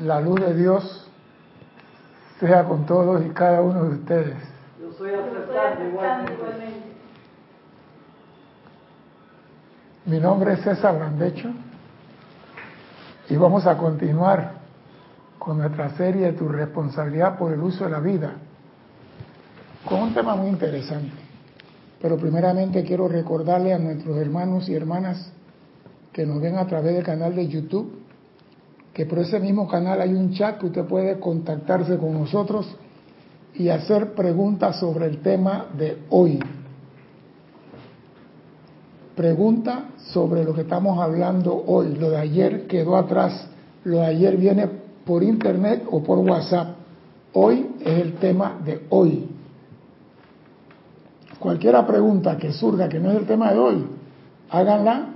La luz de Dios sea con todos y cada uno de ustedes. Yo soy aceptando igualmente. Mi nombre es César Brandecho y vamos a continuar con nuestra serie Tu responsabilidad por el uso de la vida, con un tema muy interesante. Pero primeramente quiero recordarle a nuestros hermanos y hermanas que nos ven a través del canal de YouTube que por ese mismo canal hay un chat que usted puede contactarse con nosotros y hacer preguntas sobre el tema de hoy. Pregunta sobre lo que estamos hablando hoy. Lo de ayer quedó atrás. Lo de ayer viene por internet o por WhatsApp. Hoy es el tema de hoy. Cualquiera pregunta que surja que no es el tema de hoy, háganla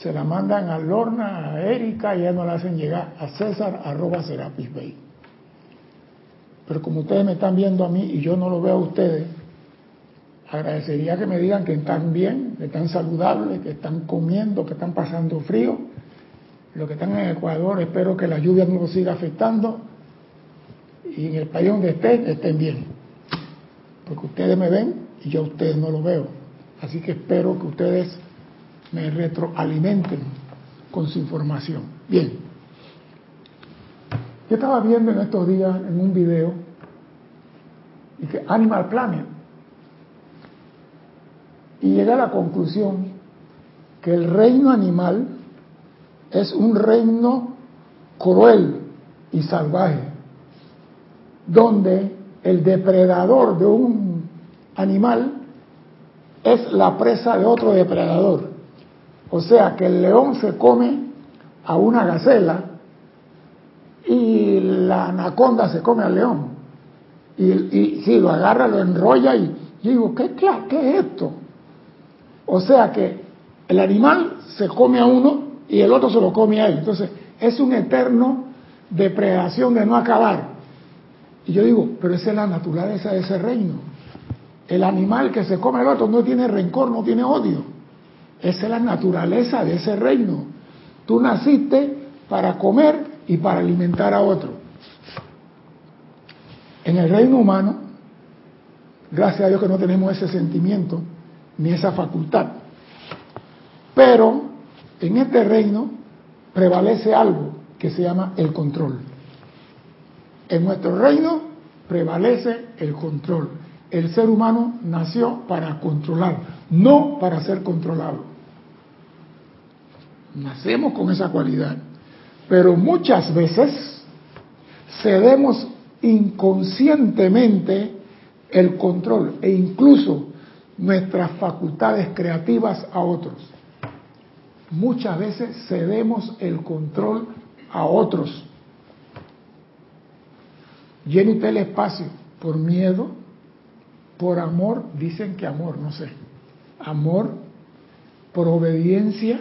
se la mandan a Lorna, a Erika y ya no la hacen llegar a César arroba Serapis Bay. Pero como ustedes me están viendo a mí y yo no lo veo a ustedes, agradecería que me digan que están bien, que están saludables, que están comiendo, que están pasando frío. Los que están en Ecuador, espero que la lluvia no los siga afectando y en el país donde estén, estén bien. Porque ustedes me ven y yo a ustedes no lo veo. Así que espero que ustedes me retroalimenten con su información. Bien. Yo estaba viendo en estos días en un video y Animal Planet y llegué a la conclusión que el reino animal es un reino cruel y salvaje, donde el depredador de un animal es la presa de otro depredador. O sea que el león se come a una gacela y la anaconda se come al león. Y, si lo agarra, lo enrolla y digo, ¿qué, ¿qué es esto? O sea que el animal se come a uno y el otro se lo come a él. Entonces es un eterno depredación de no acabar. Y yo digo, pero esa es la naturaleza de ese reino. El animal que se come al otro no tiene rencor, no tiene odio. Esa es la naturaleza de ese reino. Tú naciste para comer y para alimentar a otro. En el reino humano, gracias a Dios que no tenemos ese sentimiento ni esa facultad. Pero en este reino prevalece algo que se llama el control. En nuestro reino prevalece el control. El ser humano nació para controlar, no para ser controlado. Nacemos con esa cualidad. Pero muchas veces cedemos inconscientemente el control e incluso nuestras facultades creativas a otros. Muchas veces cedemos el control a otros. Llene usted el espacio por miedo, por amor, dicen que amor, no sé. Amor, por obediencia,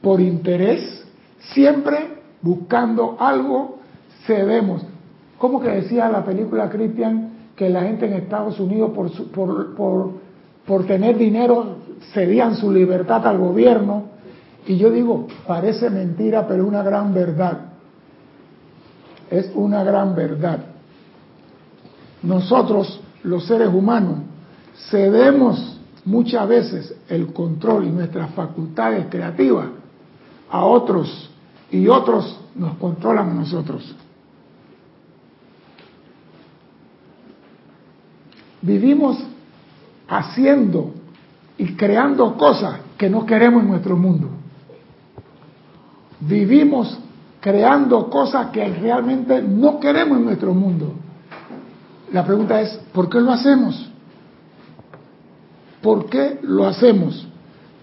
por interés, siempre buscando algo, cedemos. ¿Cómo que decía la película Christian que la gente en Estados Unidos por, por, por, por tener dinero cedían su libertad al gobierno? Y yo digo, parece mentira, pero una gran verdad. Es una gran verdad. Nosotros, los seres humanos, cedemos muchas veces el control y nuestras facultades creativas a otros y otros nos controlan a nosotros. Vivimos haciendo y creando cosas que no queremos en nuestro mundo. Vivimos creando cosas que realmente no queremos en nuestro mundo. La pregunta es, ¿por qué lo hacemos? ¿Por qué lo hacemos?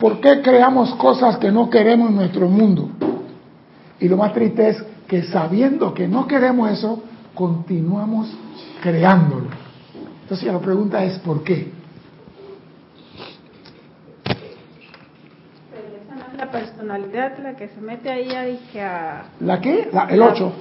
¿Por qué creamos cosas que no queremos en nuestro mundo? Y lo más triste es que sabiendo que no queremos eso, continuamos creándolo. Entonces la pregunta es ¿por qué? Pero esa no es la personalidad la que se mete ahí a... ¿La qué? el 8.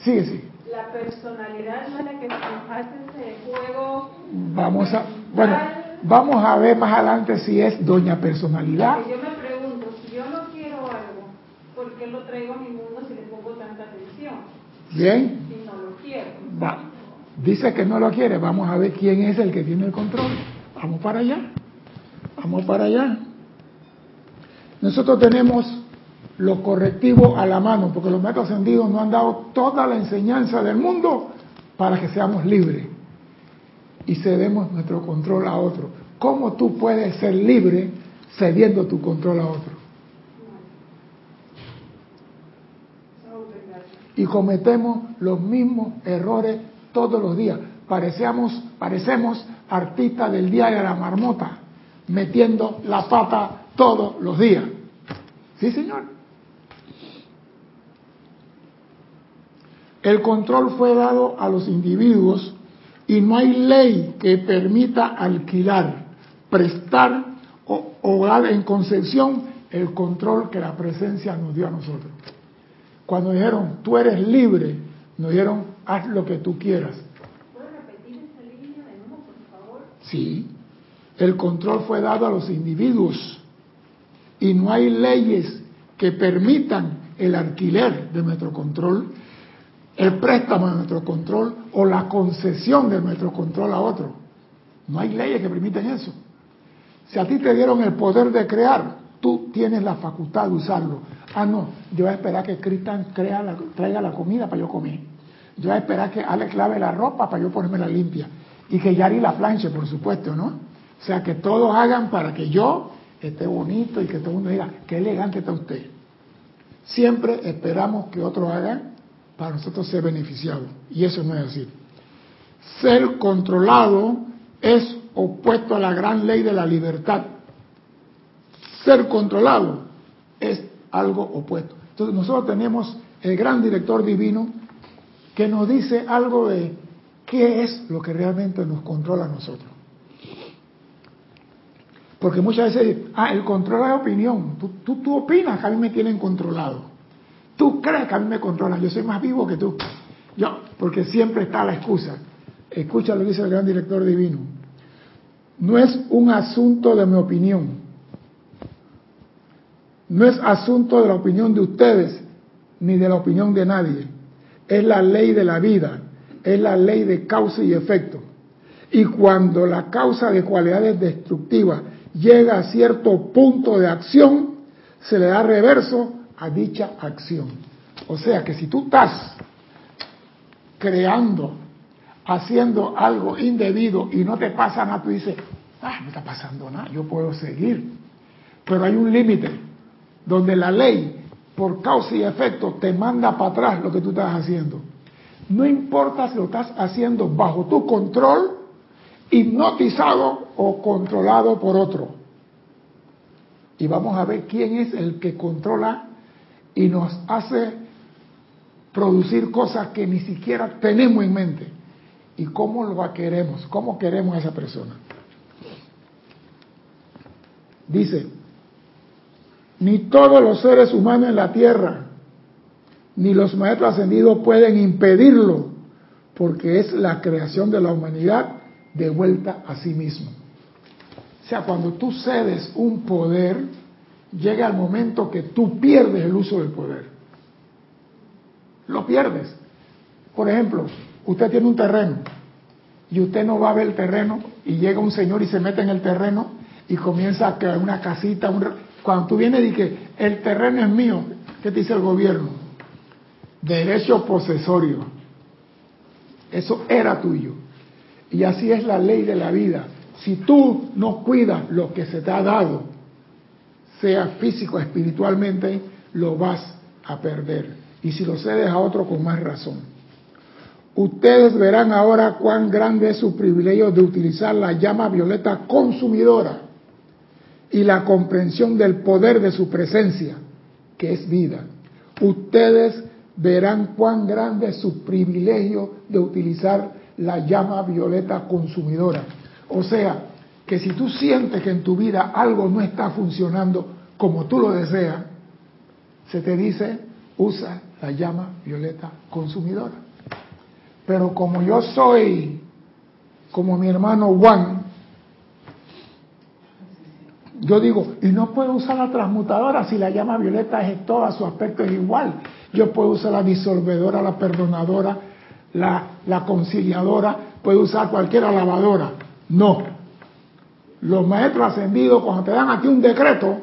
Sí, sí. La personalidad no es la que se hace ese juego. Vamos a... Bueno Vamos a ver más adelante si es doña personalidad. yo me pregunto, si yo no quiero algo qué lo traigo a mi mundo si le pongo tanta atención? Bien. Si no lo quiero. Va. Dice que no lo quiere. Vamos a ver quién es el que tiene el control. Vamos para allá. Vamos para allá. Nosotros tenemos los correctivos a la mano, porque los métodos ascendidos nos han dado toda la enseñanza del mundo para que seamos libres y cedemos nuestro control a otro. ¿Cómo tú puedes ser libre cediendo tu control a otro? Y cometemos los mismos errores todos los días. Parecemos, parecemos artistas del día de la marmota, metiendo la pata todos los días. ¿Sí, señor? El control fue dado a los individuos y no hay ley que permita alquilar, prestar o, dar en concepción el control que la presencia nos dio a nosotros. Cuando dijeron, tú eres libre, nos dijeron, haz lo que tú quieras. ¿Puedes repetir esta línea de nuevo, por favor? Sí, el control fue dado a los individuos y no hay leyes que permitan el alquiler de nuestro control, el préstamo de nuestro control o la concesión de nuestro control a otro. No hay leyes que permiten eso. Si a ti te dieron el poder de crear, tú tienes la facultad de usarlo. Ah, no, yo voy a esperar que Cristian traiga la comida para yo comer. Yo voy a esperar que Alex lave la ropa para yo ponerme la limpia. Y que Yari la planche, por supuesto, ¿no? O sea, que todos hagan para que yo esté bonito y que todo el mundo diga, qué elegante está usted. Siempre esperamos que otros hagan para nosotros ser beneficiados. Y eso no es así. Ser controlado es opuesto a la gran ley de la libertad. Ser controlado es algo opuesto. Entonces nosotros tenemos el gran director divino que nos dice algo de qué es lo que realmente nos controla a nosotros. Porque muchas veces, ah, el control de opinión. Tú, tú, tú opinas a mí me tienen controlado. Tú crees que a mí me controlan, yo soy más vivo que tú. Yo, porque siempre está la excusa. Escucha lo que dice el gran director divino. No es un asunto de mi opinión. No es asunto de la opinión de ustedes, ni de la opinión de nadie. Es la ley de la vida, es la ley de causa y efecto. Y cuando la causa de cualidades destructivas llega a cierto punto de acción, se le da reverso a dicha acción. O sea que si tú estás creando, haciendo algo indebido y no te pasa nada, tú dices, ah, no está pasando nada, yo puedo seguir. Pero hay un límite donde la ley, por causa y efecto, te manda para atrás lo que tú estás haciendo. No importa si lo estás haciendo bajo tu control, hipnotizado o controlado por otro. Y vamos a ver quién es el que controla y nos hace producir cosas que ni siquiera tenemos en mente. ¿Y cómo lo queremos? ¿Cómo queremos a esa persona? Dice, ni todos los seres humanos en la tierra, ni los maestros ascendidos pueden impedirlo, porque es la creación de la humanidad de vuelta a sí mismo. O sea, cuando tú cedes un poder, llega el momento que tú pierdes el uso del poder. Lo pierdes. Por ejemplo, usted tiene un terreno y usted no va a ver el terreno y llega un señor y se mete en el terreno y comienza a crear una casita. Cuando tú vienes y que el terreno es mío, ¿qué te dice el gobierno? Derecho posesorio. Eso era tuyo. Y así es la ley de la vida. Si tú no cuidas lo que se te ha dado, sea físico o espiritualmente, lo vas a perder. Y si lo cedes a otro, con más razón. Ustedes verán ahora cuán grande es su privilegio de utilizar la llama violeta consumidora y la comprensión del poder de su presencia, que es vida. Ustedes verán cuán grande es su privilegio de utilizar la llama violeta consumidora. O sea, que si tú sientes que en tu vida algo no está funcionando como tú lo deseas, se te dice, usa la llama violeta consumidora. Pero como yo soy como mi hermano Juan, yo digo, y no puedo usar la transmutadora si la llama violeta es todo su aspecto es igual. Yo puedo usar la disolvedora, la perdonadora, la, la conciliadora, puedo usar cualquier lavadora. No. Los maestros ascendidos, cuando te dan aquí un decreto,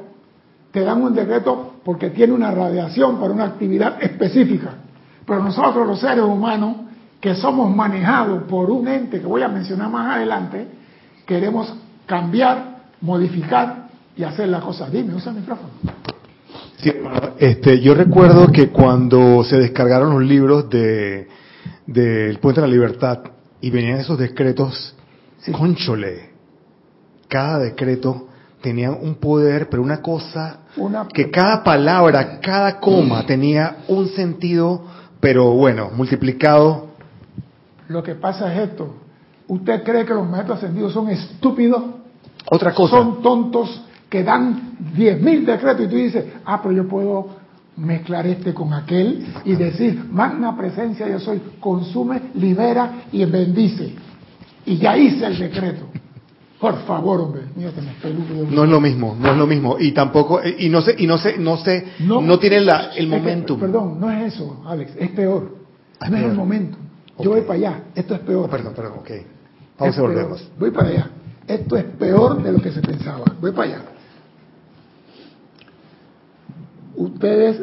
te dan un decreto porque tiene una radiación para una actividad específica. Pero nosotros los seres humanos, que somos manejados por un ente que voy a mencionar más adelante, queremos cambiar, modificar y hacer las cosas. Dime, usa el micrófono. Sí, este, yo recuerdo que cuando se descargaron los libros de del Puente de la Libertad y venían esos decretos, conchole, cada decreto tenía un poder, pero una cosa Una- que cada palabra, cada coma tenía un sentido, pero bueno, multiplicado. Lo que pasa es esto. ¿Usted cree que los maestros ascendidos son estúpidos? Otra cosa. Son tontos que dan 10.000 decretos y tú dices, ah, pero yo puedo mezclar este con aquel y decir, magna presencia yo soy, consume, libera y bendice. Y ya hice el decreto. Por favor, hombre, mírate. No es lo mismo, no es lo mismo y tampoco y no sé y no sé no sé no, tiene la, el es que, momentum. perdón, no es eso, Alex, es peor. Ah, no es el momento. Yo voy para allá, esto es peor. Oh, perdón, perdón, ok. Es y peor. volvemos. Voy para allá. Esto es peor de lo que se pensaba. Voy para allá. Ustedes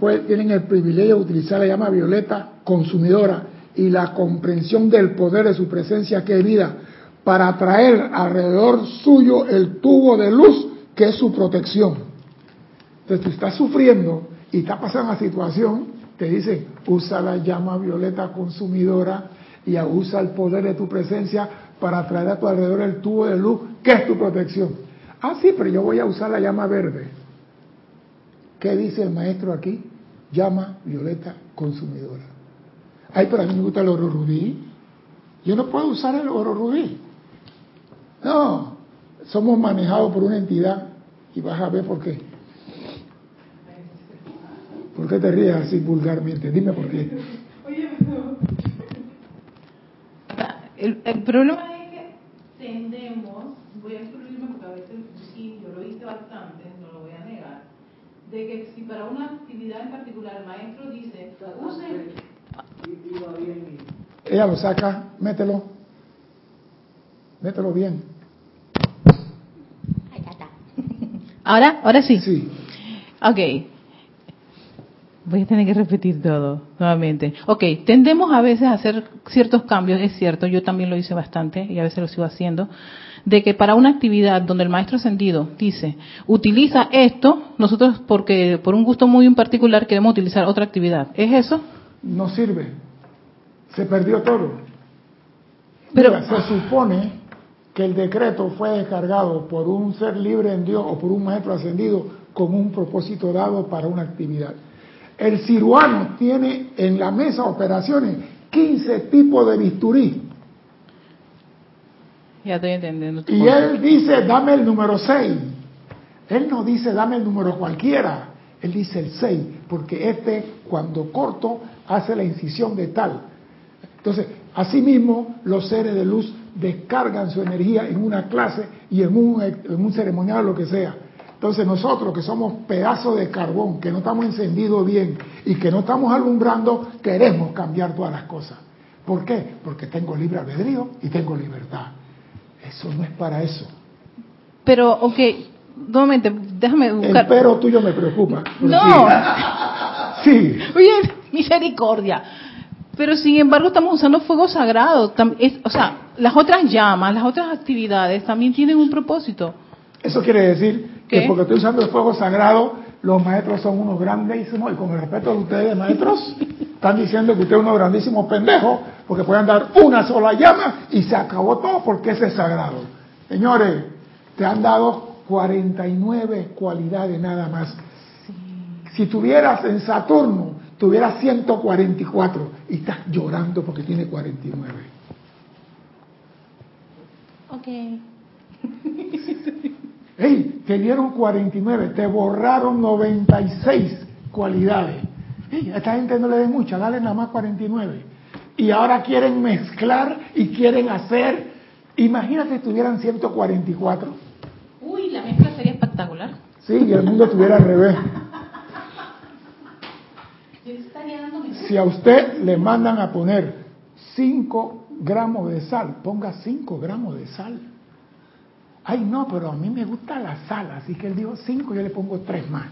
pues, tienen el privilegio de utilizar la llama violeta consumidora y la comprensión del poder de su presencia que es vida para atraer alrededor suyo el tubo de luz que es su protección. Entonces tú estás sufriendo y está pasando una situación, te dicen, usa la llama violeta consumidora y usa el poder de tu presencia para atraer a tu alrededor el tubo de luz que es tu protección. Ah, sí, pero yo voy a usar la llama verde. ¿Qué dice el maestro aquí? Llama violeta consumidora. Ay, pero a mí me gusta el oro rubí. Yo no puedo usar el oro rubí. No, somos manejados por una entidad y vas a ver por qué. ¿Por qué te ríes así vulgarmente? Dime por qué. El, el problema es que tendemos, voy a excluirme porque a veces sí, yo lo hice bastante, no lo voy a negar, de que si para una actividad en particular el maestro dice, usen Ella lo saca, mételo. Mételo bien. Ahora, ahora sí. Sí. Ok. Voy a tener que repetir todo nuevamente. Ok, tendemos a veces a hacer ciertos cambios, es cierto, yo también lo hice bastante y a veces lo sigo haciendo, de que para una actividad donde el maestro ascendido dice, utiliza esto, nosotros porque por un gusto muy en particular queremos utilizar otra actividad. ¿Es eso? No sirve. Se perdió todo. Pero- Mira, se supone que el decreto fue descargado por un ser libre en Dios o por un maestro ascendido con un propósito dado para una actividad. El ciruano tiene en la mesa operaciones 15 tipos de bisturí Ya estoy entendiendo. tu y él dice dame el número 6. Él no dice dame el número cualquiera, él dice el 6, porque este cuando corto hace la incisión de tal. Entonces, asimismo, los seres de luz descargan su energía en una clase y en un, en un ceremonial, lo que sea. Entonces nosotros que somos pedazos de carbón, que no estamos encendidos bien y que no estamos alumbrando, queremos cambiar todas las cosas. ¿Por qué? Porque tengo libre albedrío y tengo libertad. Eso no es para eso. Pero, ok, nuevamente, déjame El buscar. pero tuyo me preocupa. No, Sí. Sí. oye, misericordia. Pero sin embargo estamos usando fuego sagrado. Es- o sea, las otras llamas, las otras actividades también tienen un propósito. Eso quiere decir que porque estoy usando el fuego sagrado, los maestros son unos grandísimos, y con el respeto de ustedes, maestros, están diciendo que ustedes son unos grandísimos pendejos, porque pueden dar una sola llama y se acabó todo porque ese es sagrado. Señores, te han dado 49 cualidades nada más. Si tuvieras en Saturno, tuvieras 144 y estás llorando porque tiene 49. Ok. Hey, te dieron 49, te borraron 96 cualidades. Hey, a esta gente no le den mucha, dale nada más 49. Y ahora quieren mezclar y quieren hacer. Imagínate si tuvieran 144. Uy, la mezcla sería espectacular. Sí, y el mundo estuviera al revés. Si a usted le mandan a poner 5 gramos de sal, ponga 5 gramos de sal. Ay, no, pero a mí me gusta la sal, así que él dijo 5, yo le pongo 3 más.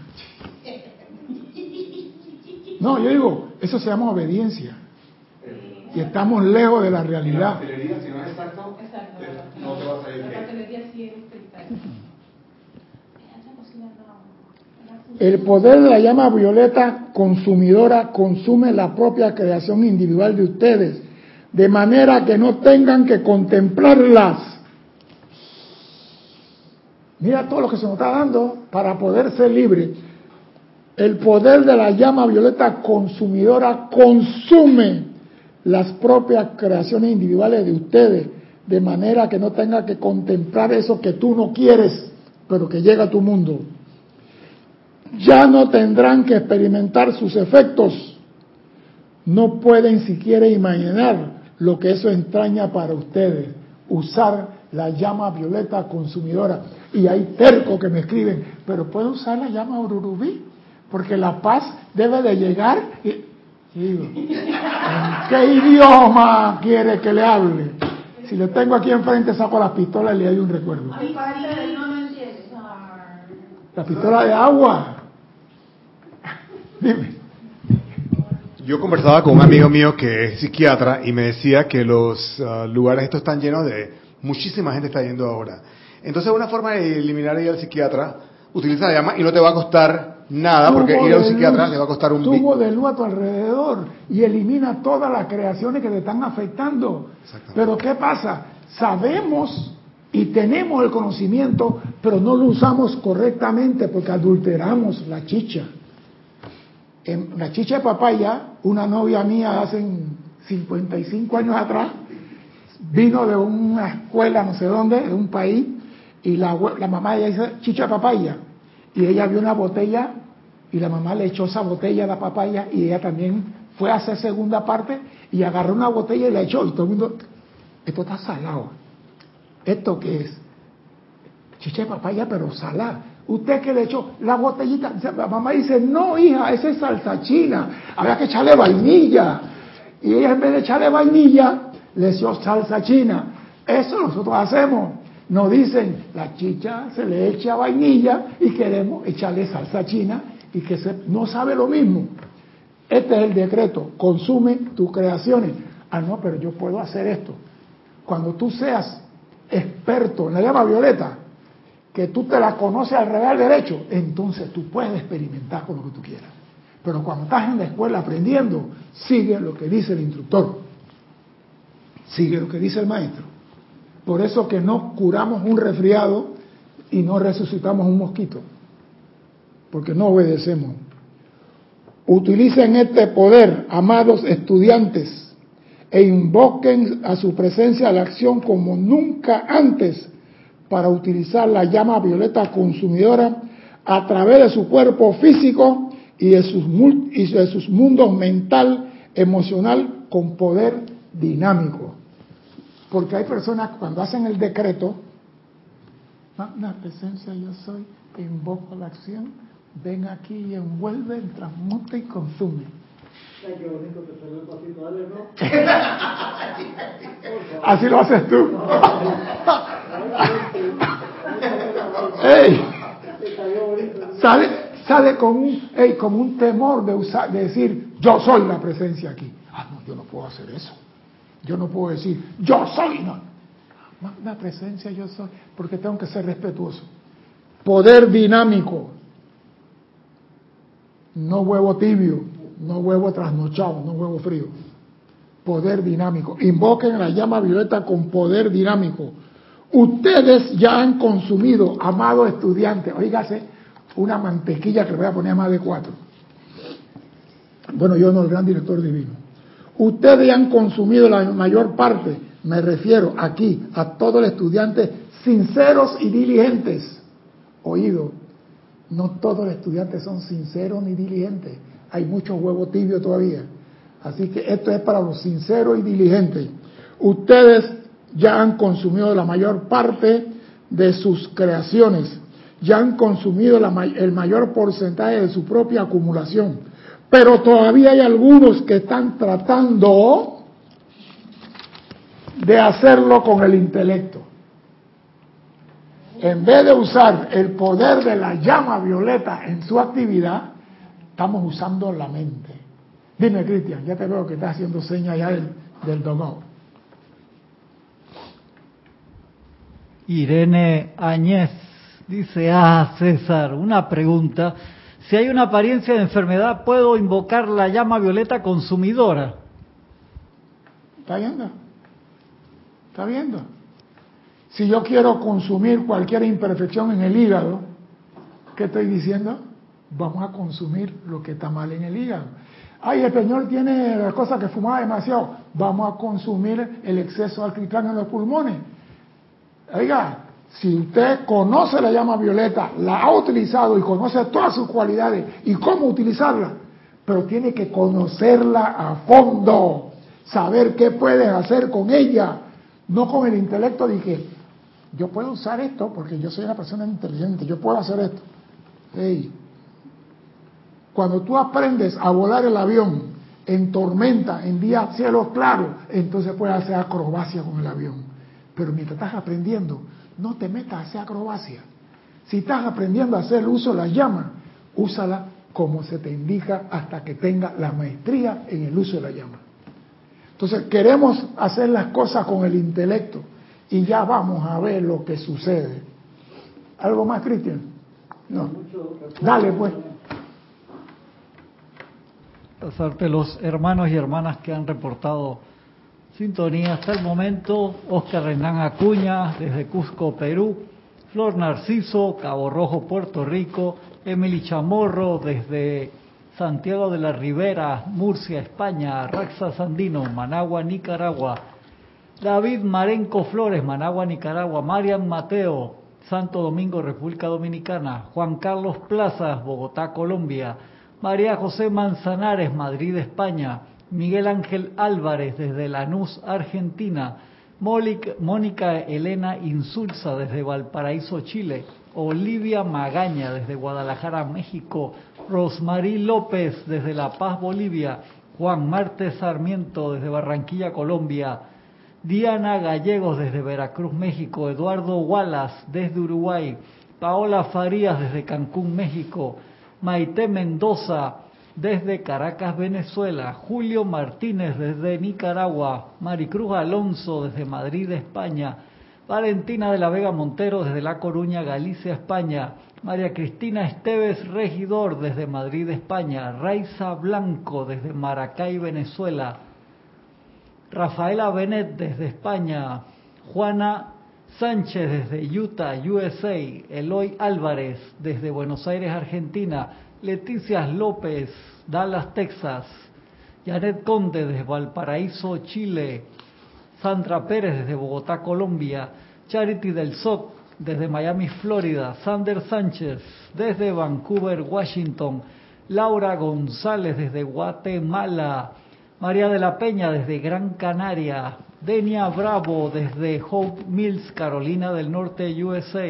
No, yo digo, eso se llama obediencia. Y estamos lejos de la realidad. si no es exacto, no te va a salir El poder de la llama violeta consumidora consume la propia creación individual de ustedes, de manera que no tengan que contemplarlas. Mira todo lo que se nos está dando para poder ser libre. El poder de la llama violeta consumidora consume las propias creaciones individuales de ustedes, de manera que no tenga que contemplar eso que tú no quieres, pero que llega a tu mundo ya no tendrán que experimentar sus efectos. No pueden siquiera imaginar lo que eso entraña para ustedes, usar la llama violeta consumidora. Y hay tercos que me escriben, pero ¿puedo usar la llama ururubí? Porque la paz debe de llegar. Y, digo, ¿en qué idioma quiere que le hable? Si le tengo aquí enfrente, saco la pistola y le doy un recuerdo. La pistola de agua. Dime. Yo conversaba con un amigo mío que es psiquiatra y me decía que los uh, lugares estos están llenos de muchísima gente está yendo ahora. Entonces una forma de eliminar ir al psiquiatra, utiliza la llama y no te va a costar nada porque ir al psiquiatra te va a costar un tubo de luz a tu alrededor y elimina todas las creaciones que te están afectando. Pero ¿qué pasa? Sabemos y tenemos el conocimiento, pero no lo usamos correctamente porque adulteramos la chicha. En la chicha de papaya, una novia mía hace 55 años atrás, vino de una escuela no sé dónde, de un país, y la, la mamá ella dice chicha de papaya. Y ella vio una botella y la mamá le echó esa botella a la papaya y ella también fue a hacer segunda parte y agarró una botella y la echó. Y todo el mundo, esto está salado. ¿Esto qué es? Chicha de papaya, pero salada. ¿Usted qué le echó? La botellita. La mamá dice, no, hija, esa es salsa china. Había que echarle vainilla. Y ella en vez de echarle vainilla, le echó salsa china. Eso nosotros hacemos. Nos dicen, la chicha se le echa vainilla y queremos echarle salsa china y que se, no sabe lo mismo. Este es el decreto. Consume tus creaciones. Ah, no, pero yo puedo hacer esto. Cuando tú seas experto en la llama violeta, que tú te la conoces al real derecho, entonces tú puedes experimentar con lo que tú quieras. Pero cuando estás en la escuela aprendiendo, sigue lo que dice el instructor, sigue lo que dice el maestro. Por eso que no curamos un resfriado y no resucitamos un mosquito, porque no obedecemos. Utilicen este poder, amados estudiantes, e invoquen a su presencia la acción como nunca antes para utilizar la llama violeta consumidora a través de su cuerpo físico y de sus, y de sus mundos mental, emocional, con poder dinámico. Porque hay personas cuando hacen el decreto, la presencia yo soy, que invoco la acción, ven aquí y envuelve, transmuta y consume. Así lo haces tú. sale, sale con un, con un temor de, usar, de decir, yo soy la presencia aquí. Ah, no, yo no puedo hacer eso. Yo no puedo decir, yo soy. No. La presencia yo soy, porque tengo que ser respetuoso. Poder dinámico. No huevo tibio no huevo trasnochado, no huevo frío. Poder dinámico. Invoquen la llama violeta con poder dinámico. Ustedes ya han consumido, amado estudiante, oígase, una mantequilla que le voy a poner a más de cuatro. Bueno, yo no, el gran director divino. Ustedes ya han consumido la mayor parte, me refiero aquí a todos los estudiantes sinceros y diligentes. Oído, no todos los estudiantes son sinceros ni diligentes hay mucho huevo tibio todavía. Así que esto es para los sinceros y diligentes. Ustedes ya han consumido la mayor parte de sus creaciones ya han consumido el mayor porcentaje de su propia acumulación, pero todavía hay algunos que están tratando de hacerlo con el intelecto. En vez de usar el poder de la llama violeta en su actividad, estamos usando la mente. Dime, Cristian, ya te veo que estás haciendo señas ya del, del Irene Añez dice, ah, César, una pregunta. Si hay una apariencia de enfermedad, ¿puedo invocar la llama violeta consumidora? ¿Está viendo? ¿Está viendo? Si yo quiero consumir cualquier imperfección en el hígado, ¿qué estoy diciendo? Vamos a consumir lo que está mal en el hígado. Ay, el señor tiene la cosa que fumaba demasiado. Vamos a consumir el exceso de alquitrán en los pulmones. Oiga, si usted conoce la llama violeta, la ha utilizado y conoce todas sus cualidades y cómo utilizarla, pero tiene que conocerla a fondo, saber qué puedes hacer con ella, no con el intelecto que yo puedo usar esto porque yo soy una persona inteligente, yo puedo hacer esto. Cuando tú aprendes a volar el avión en tormenta, en día cielo claro, entonces puedes hacer acrobacia con el avión. Pero mientras estás aprendiendo, no te metas a hacer acrobacia. Si estás aprendiendo a hacer uso de la llama, úsala como se te indica hasta que tenga la maestría en el uso de la llama. Entonces, queremos hacer las cosas con el intelecto y ya vamos a ver lo que sucede. ¿Algo más, Cristian? No. Dale, pues. Pasarte los hermanos y hermanas que han reportado sintonía hasta el momento. Oscar Renán Acuña, desde Cusco, Perú. Flor Narciso, Cabo Rojo, Puerto Rico. Emily Chamorro, desde Santiago de la Ribera, Murcia, España, Raxa Sandino, Managua, Nicaragua, David Marenco Flores, Managua, Nicaragua, Marian Mateo, Santo Domingo, República Dominicana, Juan Carlos Plazas, Bogotá, Colombia, María José Manzanares, Madrid, España, Miguel Ángel Álvarez, desde Lanús, Argentina, Mónica Elena Insulza, desde Valparaíso, Chile, Olivia Magaña, desde Guadalajara, México, Rosmarí López desde La Paz, Bolivia, Juan Marte Sarmiento desde Barranquilla, Colombia, Diana Gallegos desde Veracruz, México, Eduardo Wallace desde Uruguay, Paola Farías desde Cancún, México, Maite Mendoza desde Caracas, Venezuela, Julio Martínez desde Nicaragua, Maricruz Alonso desde Madrid, España, Valentina de la Vega Montero desde La Coruña, Galicia, España, María Cristina Esteves Regidor desde Madrid, España. Raiza Blanco desde Maracay, Venezuela. Rafaela Benet desde España. Juana Sánchez desde Utah, USA. Eloy Álvarez desde Buenos Aires, Argentina. Leticia López, Dallas, Texas. Janet Conde desde Valparaíso, Chile. Sandra Pérez desde Bogotá, Colombia. Charity del SOC desde Miami, Florida, Sander Sánchez desde Vancouver, Washington, Laura González desde Guatemala, María de la Peña desde Gran Canaria, Denia Bravo desde Hope Mills, Carolina del Norte, USA,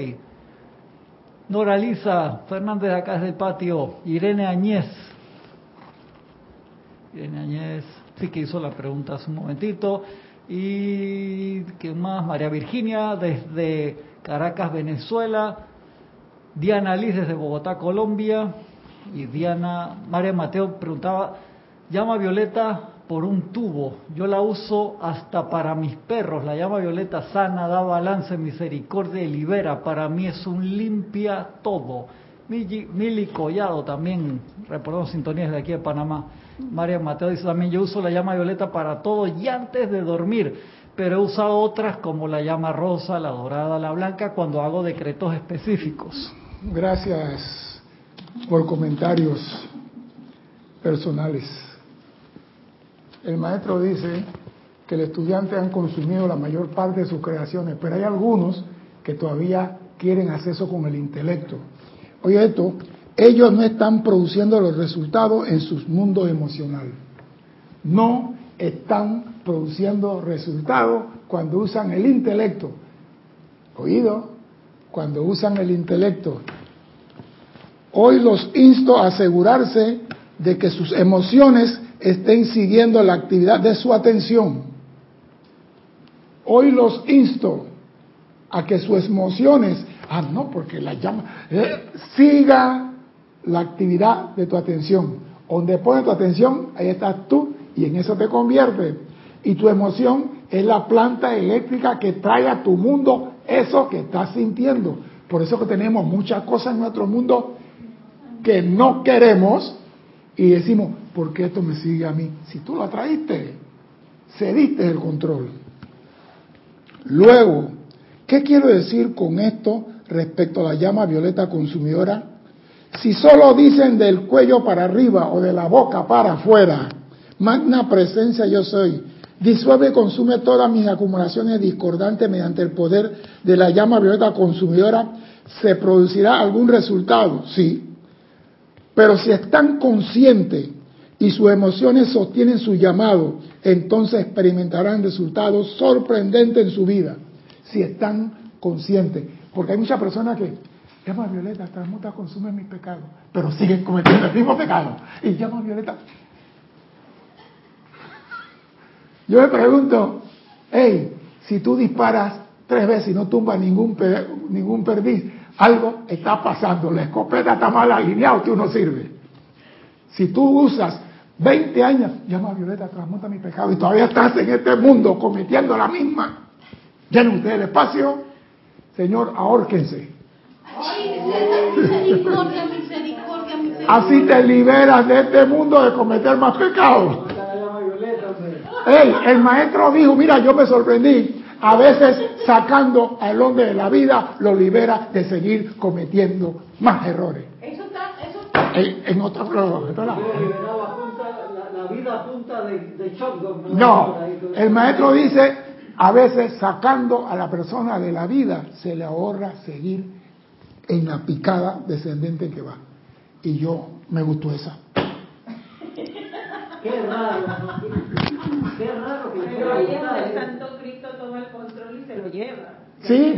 Nora Lisa Fernández acá desde el patio, Irene Añez, Irene Añez, sí que hizo la pregunta hace un momentito, y ¿qué más? María Virginia desde Caracas, Venezuela, Diana Liz desde Bogotá, Colombia, y Diana, María Mateo preguntaba, llama violeta por un tubo, yo la uso hasta para mis perros, la llama violeta sana, da balance, misericordia y libera, para mí es un limpia todo. Mili Collado también, reportamos sintonías de aquí de Panamá. María Mateo dice también, yo uso la llama violeta para todo y antes de dormir pero he usado otras como la llama rosa, la dorada, la blanca cuando hago decretos específicos. Gracias por comentarios personales. El maestro dice que el estudiante han consumido la mayor parte de sus creaciones, pero hay algunos que todavía quieren hacer eso con el intelecto. Oye esto, ellos no están produciendo los resultados en sus mundos emocionales. No están produciendo resultados cuando usan el intelecto. Oído, cuando usan el intelecto. Hoy los insto a asegurarse de que sus emociones estén siguiendo la actividad de su atención. Hoy los insto a que sus emociones, ah, no, porque la llama, eh, siga la actividad de tu atención. Donde pone tu atención, ahí estás tú y en eso te convierte. Y tu emoción es la planta eléctrica que trae a tu mundo eso que estás sintiendo. Por eso que tenemos muchas cosas en nuestro mundo que no queremos y decimos, ¿por qué esto me sigue a mí? Si tú lo atraíste, cediste el control. Luego, ¿qué quiero decir con esto respecto a la llama violeta consumidora? Si solo dicen del cuello para arriba o de la boca para afuera, magna presencia yo soy, disuelve y consume todas mis acumulaciones discordantes mediante el poder de la llama violeta consumidora, ¿se producirá algún resultado? Sí. Pero si están conscientes y sus emociones sostienen su llamado, entonces experimentarán resultados sorprendentes en su vida, si están conscientes. Porque hay muchas personas que llama violeta, transmuta, consume mis pecados, pero siguen cometiendo el mismo pecado. Y llama violeta. Yo me pregunto, hey, si tú disparas tres veces y no tumbas ningún, ningún perdiz, algo está pasando. La escopeta está mal alineada, tú no sirve. Si tú usas 20 años, llama Violeta, transmuta mi pecado y todavía estás en este mundo cometiendo la misma. Llenen ustedes el espacio, Señor, ahórquense. Así te liberas de este mundo de cometer más pecados. el maestro dijo, mira, yo me sorprendí. A veces sacando al hombre de la vida lo libera de seguir cometiendo más errores. Eso está, eso está. En, otro No, el maestro dice, a veces sacando a la persona de la vida se le ahorra seguir en la picada descendente que va. Y yo me gustó esa. Qué raro, qué raro que Pero ahí el Santo Cristo toma el control y se lo lleva. Sí,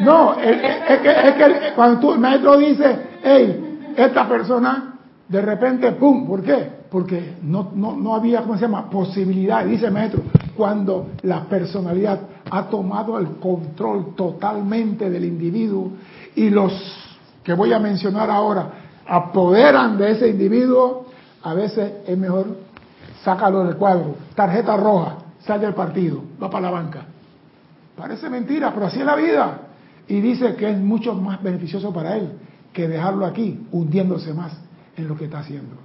no, es, que, es que cuando tú, el maestro dice, hey, esta persona, de repente, ¡pum! ¿Por qué? Porque no, no, no había, ¿cómo se llama?, posibilidad, dice el maestro, cuando la personalidad ha tomado el control totalmente del individuo y los que voy a mencionar ahora apoderan de ese individuo, a veces es mejor sácalo del cuadro, tarjeta roja, sal del partido, va para la banca. Parece mentira, pero así es la vida. Y dice que es mucho más beneficioso para él que dejarlo aquí, hundiéndose más en lo que está haciendo.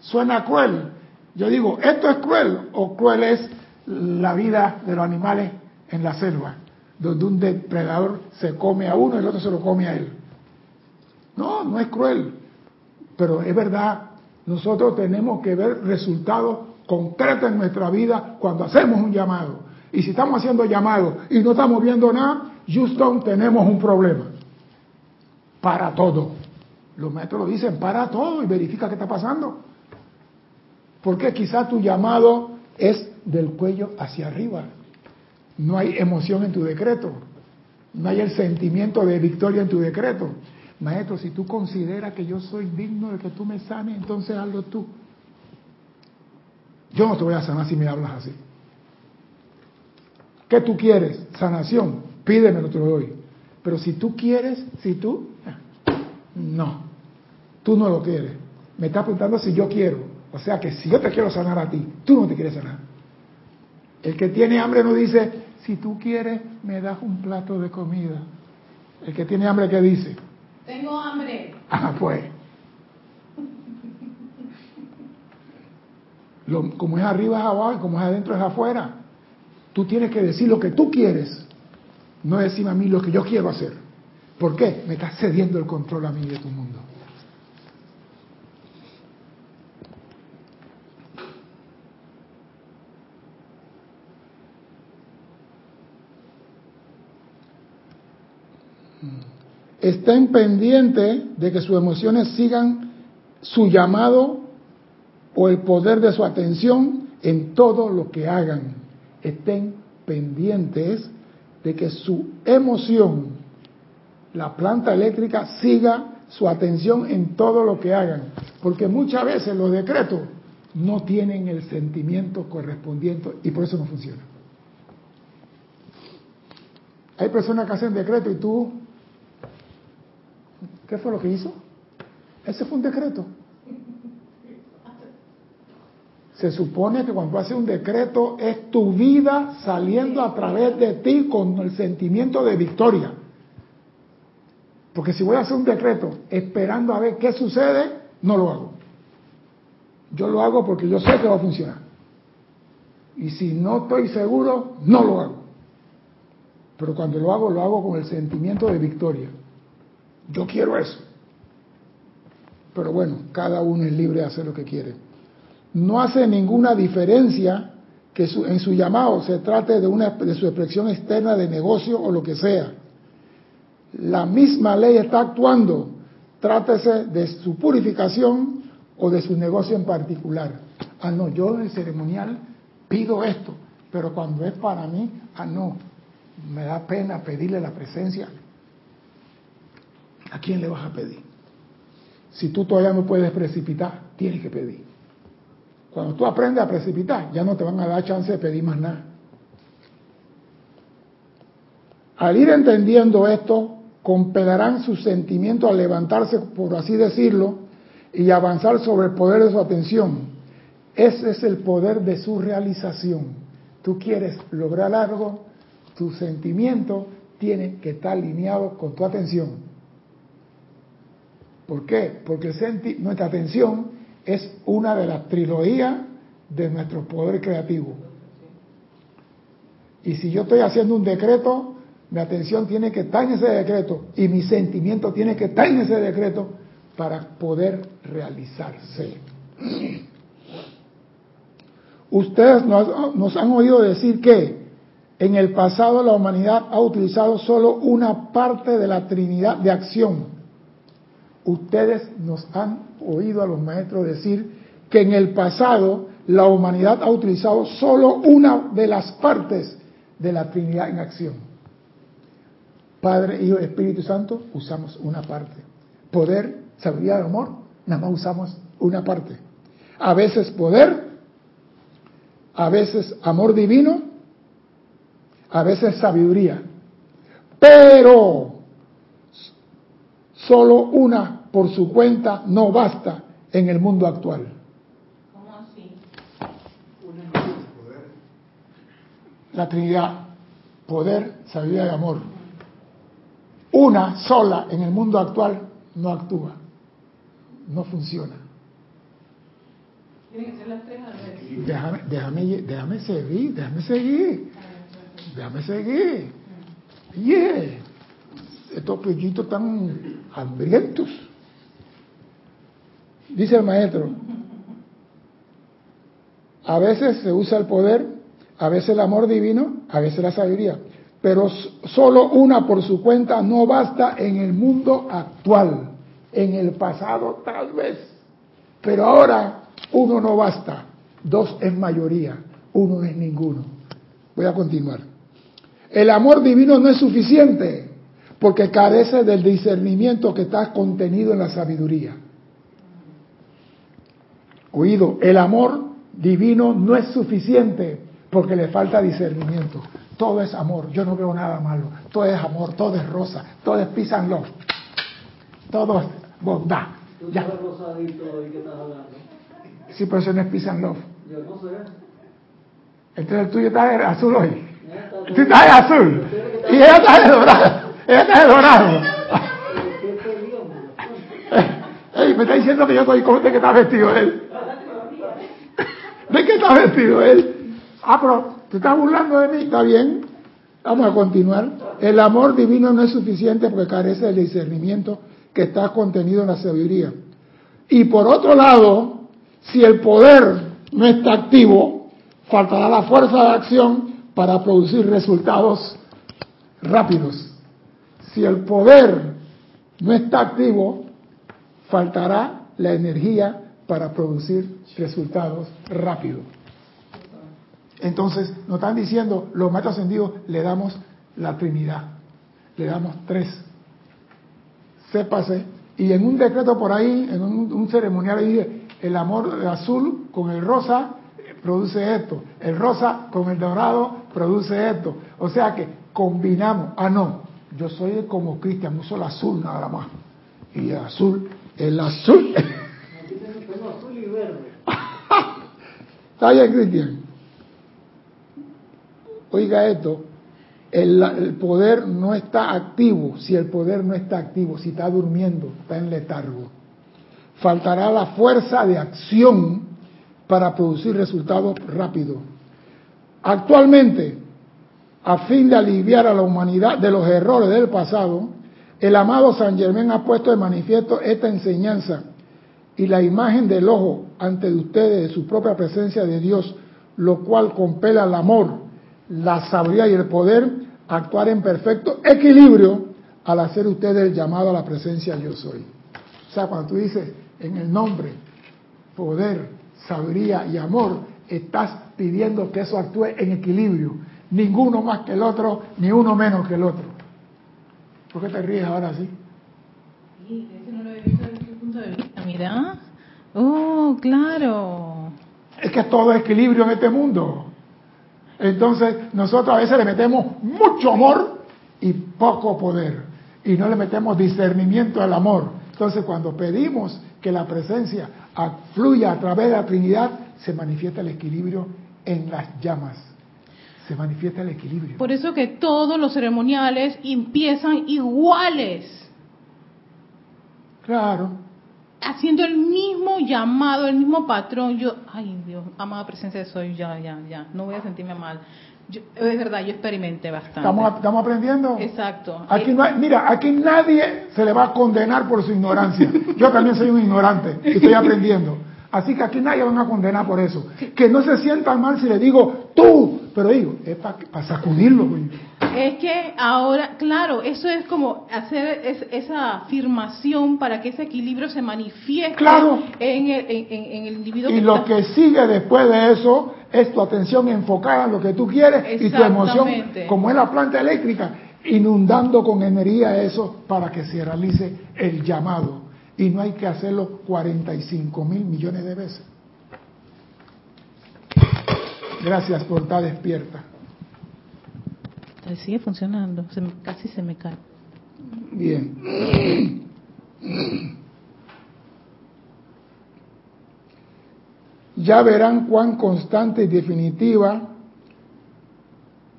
Suena cruel. Yo digo, ¿esto es cruel o cruel es la vida de los animales en la selva? donde un depredador se come a uno y el otro se lo come a él. No, no es cruel, pero es verdad, nosotros tenemos que ver resultados concretos en nuestra vida cuando hacemos un llamado. Y si estamos haciendo llamados y no estamos viendo nada, Houston tenemos un problema. Para todo. Los maestros lo dicen, para todo y verifica qué está pasando. Porque quizás tu llamado es del cuello hacia arriba no hay emoción en tu decreto, no hay el sentimiento de victoria en tu decreto. Maestro, si tú consideras que yo soy digno de que tú me sanes, entonces hazlo tú. Yo no te voy a sanar si me hablas así. ¿Qué tú quieres? Sanación. Pídemelo, te lo doy. Pero si tú quieres, si tú, no, tú no lo quieres. Me estás preguntando si yo quiero. O sea que si yo te quiero sanar a ti, tú no te quieres sanar. El que tiene hambre no dice, si tú quieres, me das un plato de comida. El que tiene hambre, ¿qué dice? Tengo hambre. Ah, pues. como es arriba es abajo y como es adentro es afuera. Tú tienes que decir lo que tú quieres, no decirme a mí lo que yo quiero hacer. ¿Por qué? Me estás cediendo el control a mí de tu mundo. Estén pendientes de que sus emociones sigan su llamado o el poder de su atención en todo lo que hagan. Estén pendientes de que su emoción la planta eléctrica siga su atención en todo lo que hagan, porque muchas veces los decretos no tienen el sentimiento correspondiente y por eso no funciona. Hay personas que hacen decreto y tú, ¿qué fue lo que hizo? Ese fue un decreto. Se supone que cuando haces un decreto es tu vida saliendo a través de ti con el sentimiento de victoria. Porque si voy a hacer un decreto esperando a ver qué sucede, no lo hago. Yo lo hago porque yo sé que va a funcionar. Y si no estoy seguro, no lo hago. Pero cuando lo hago, lo hago con el sentimiento de victoria. Yo quiero eso. Pero bueno, cada uno es libre de hacer lo que quiere. No hace ninguna diferencia que en su llamado se trate de, una, de su expresión externa de negocio o lo que sea. La misma ley está actuando, trátese de su purificación o de su negocio en particular. Ah, no, yo en el ceremonial pido esto, pero cuando es para mí, ah, no, me da pena pedirle la presencia. ¿A quién le vas a pedir? Si tú todavía no puedes precipitar, tienes que pedir. Cuando tú aprendes a precipitar, ya no te van a dar chance de pedir más nada. Al ir entendiendo esto, compelarán sus sentimientos a levantarse, por así decirlo, y avanzar sobre el poder de su atención. Ese es el poder de su realización. Tú quieres lograr algo, tu sentimiento tiene que estar alineado con tu atención. ¿Por qué? Porque nuestra atención es una de las trilogías de nuestro poder creativo. Y si yo estoy haciendo un decreto, mi atención tiene que estar en ese decreto y mi sentimiento tiene que estar en ese decreto para poder realizarse. Ustedes nos, han oído decir que en el pasado la humanidad ha utilizado solo una parte de la Trinidad de acción. Ustedes nos han oído a los maestros decir que en el pasado la humanidad ha utilizado solo una de las partes de la Trinidad en acción. Padre, Hijo Espíritu Santo, usamos una parte. Poder, sabiduría amor, nada más usamos una parte. A veces poder, a veces amor divino, a veces sabiduría. Pero solo una por su cuenta no basta en el mundo actual. ¿Cómo así? La Trinidad, poder, sabiduría y amor. Una sola en el mundo actual no actúa, no funciona. Tiene que ser las tres a Déjame, déjame, déjame seguir, déjame seguir. Déjame seguir. Yeah. Estos pellitos están hambrientos. Dice el maestro, a veces se usa el poder, a veces el amor divino, a veces la sabiduría, pero solo una por su cuenta no basta en el mundo actual. En el pasado tal vez, pero ahora uno no basta, dos es mayoría, uno es ninguno. Voy a continuar. El amor divino no es suficiente porque carece del discernimiento que está contenido en la sabiduría. Oído, el amor divino no es suficiente porque le falta discernimiento. Todo es amor, yo no veo nada malo. Todo es amor, todo es rosa, todo es peace and love. Todo es bondad. Ya. Sí, pero eso no es peace and love. Yo no sé. Entonces el tuyo está azul hoy. Tú estás azul. Y ella está de está de dorado. Ey, me está diciendo que yo estoy con de que está vestido él. ¿De qué está vestido él? Ah, pero te estás burlando de mí. Está bien. Vamos a continuar. El amor divino no es suficiente porque carece del discernimiento que está contenido en la sabiduría. Y por otro lado, si el poder no está activo, faltará la fuerza de acción para producir resultados rápidos. Si el poder no está activo, faltará la energía para producir resultados rápidos. Entonces, nos están diciendo, los maestros ascendidos le damos la Trinidad, le damos tres, sépase. Y en un decreto por ahí, en un, ceremonial, el amor azul con el rosa produce esto, el rosa con el dorado produce esto. O sea que combinamos. Ah, no, yo soy como Cristian, uso el azul nada más. Y el azul, el azul. Azul y verde. ¿Está bien, Cristian? Oiga esto, el, poder no está activo si el poder no está activo, si está durmiendo, está en letargo. Faltará la fuerza de acción para producir resultados rápidos. Actualmente, a fin de aliviar a la humanidad de los errores del pasado, el amado San Germán ha puesto de manifiesto esta enseñanza y la imagen del ojo ante ustedes de su propia presencia de Dios, lo cual compela el amor, la sabiduría y el poder a actuar en perfecto equilibrio al hacer ustedes el llamado a la presencia yo soy. O sea, cuando tú dices en el nombre, poder, sabiduría y amor, estás pidiendo que eso actúe en equilibrio. Ninguno más que el otro, ni uno menos que el otro. ¿Por qué te ríes ahora así? Sí, ese no lo he visto desde ese punto de vista, mira. Oh, claro. Es que todo es equilibrio en este mundo. Entonces, nosotros a veces le metemos mucho amor y poco poder. Y no le metemos discernimiento al amor. Entonces, cuando pedimos que la presencia fluya a través de la Trinidad, se manifiesta el equilibrio en las llamas. Se manifiesta el equilibrio. Por eso que todos los ceremoniales empiezan iguales. Claro. Haciendo el mismo llamado, el mismo patrón. Yo, ay Dios, amada presencia de soy, ya, ya, ya. No voy a sentirme mal. Yo, es verdad, yo experimenté bastante. ¿Estamos, estamos aprendiendo? Exacto. Aquí no hay, mira, aquí nadie se le va a condenar por su ignorancia. Yo también soy un ignorante y estoy aprendiendo. Así que aquí nadie van a condenar por eso. Que no se sientan mal si le digo tú, pero digo, es para pa sacudirlo. Güey. Es que ahora, claro, eso es como hacer es, esa afirmación para que ese equilibrio se manifieste claro. en, el, en, en, el individuo. Y que lo está... que sigue después de eso es tu atención enfocada en lo que tú quieres y tu emoción, como es la planta eléctrica, inundando con energía eso para que se realice el llamado. Y no hay que hacerlo 45 mil millones de veces. Gracias por estar despierta. Sigue funcionando, se me, casi se me cae. Bien. Ya verán cuán constante y definitiva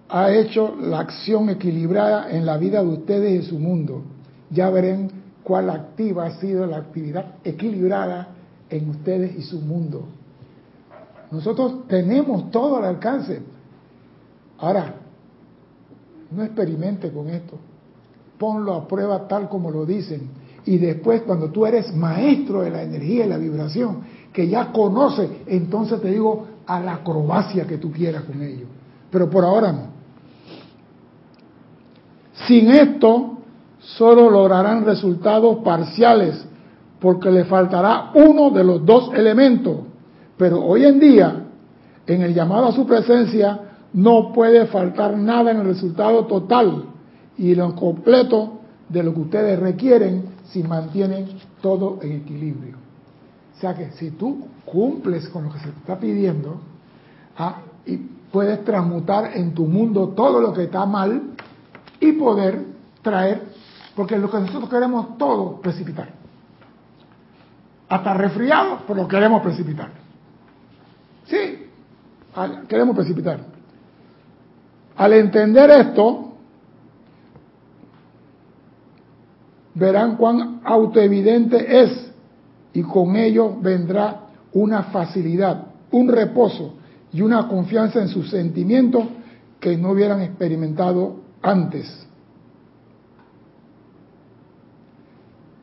ha hecho la acción equilibrada en la vida de ustedes y su mundo. Ya verán cuál activa ha sido la actividad equilibrada en ustedes y su mundo. Nosotros tenemos todo al alcance. Ahora, no experimente con esto. Ponlo a prueba tal como lo dicen. Y después, cuando tú eres maestro de la energía y la vibración, que ya conoces, entonces te digo a la acrobacia que tú quieras con ello. Pero por ahora no. Sin esto, solo lograrán resultados parciales, porque le faltará uno de los dos elementos. Pero hoy en día, en el llamado a su presencia, no puede faltar nada en el resultado total y lo completo de lo que ustedes requieren si mantienen todo en equilibrio. O sea que si tú cumples con lo que se te está pidiendo ¿ah? y puedes transmutar en tu mundo todo lo que está mal y poder traer, porque lo que nosotros queremos todo precipitar. Hasta resfriado, pero lo queremos precipitar. Sí, queremos precipitar. Al entender esto, verán cuán autoevidente es y con ello vendrá una facilidad, un reposo y una confianza en sus sentimientos que no hubieran experimentado antes.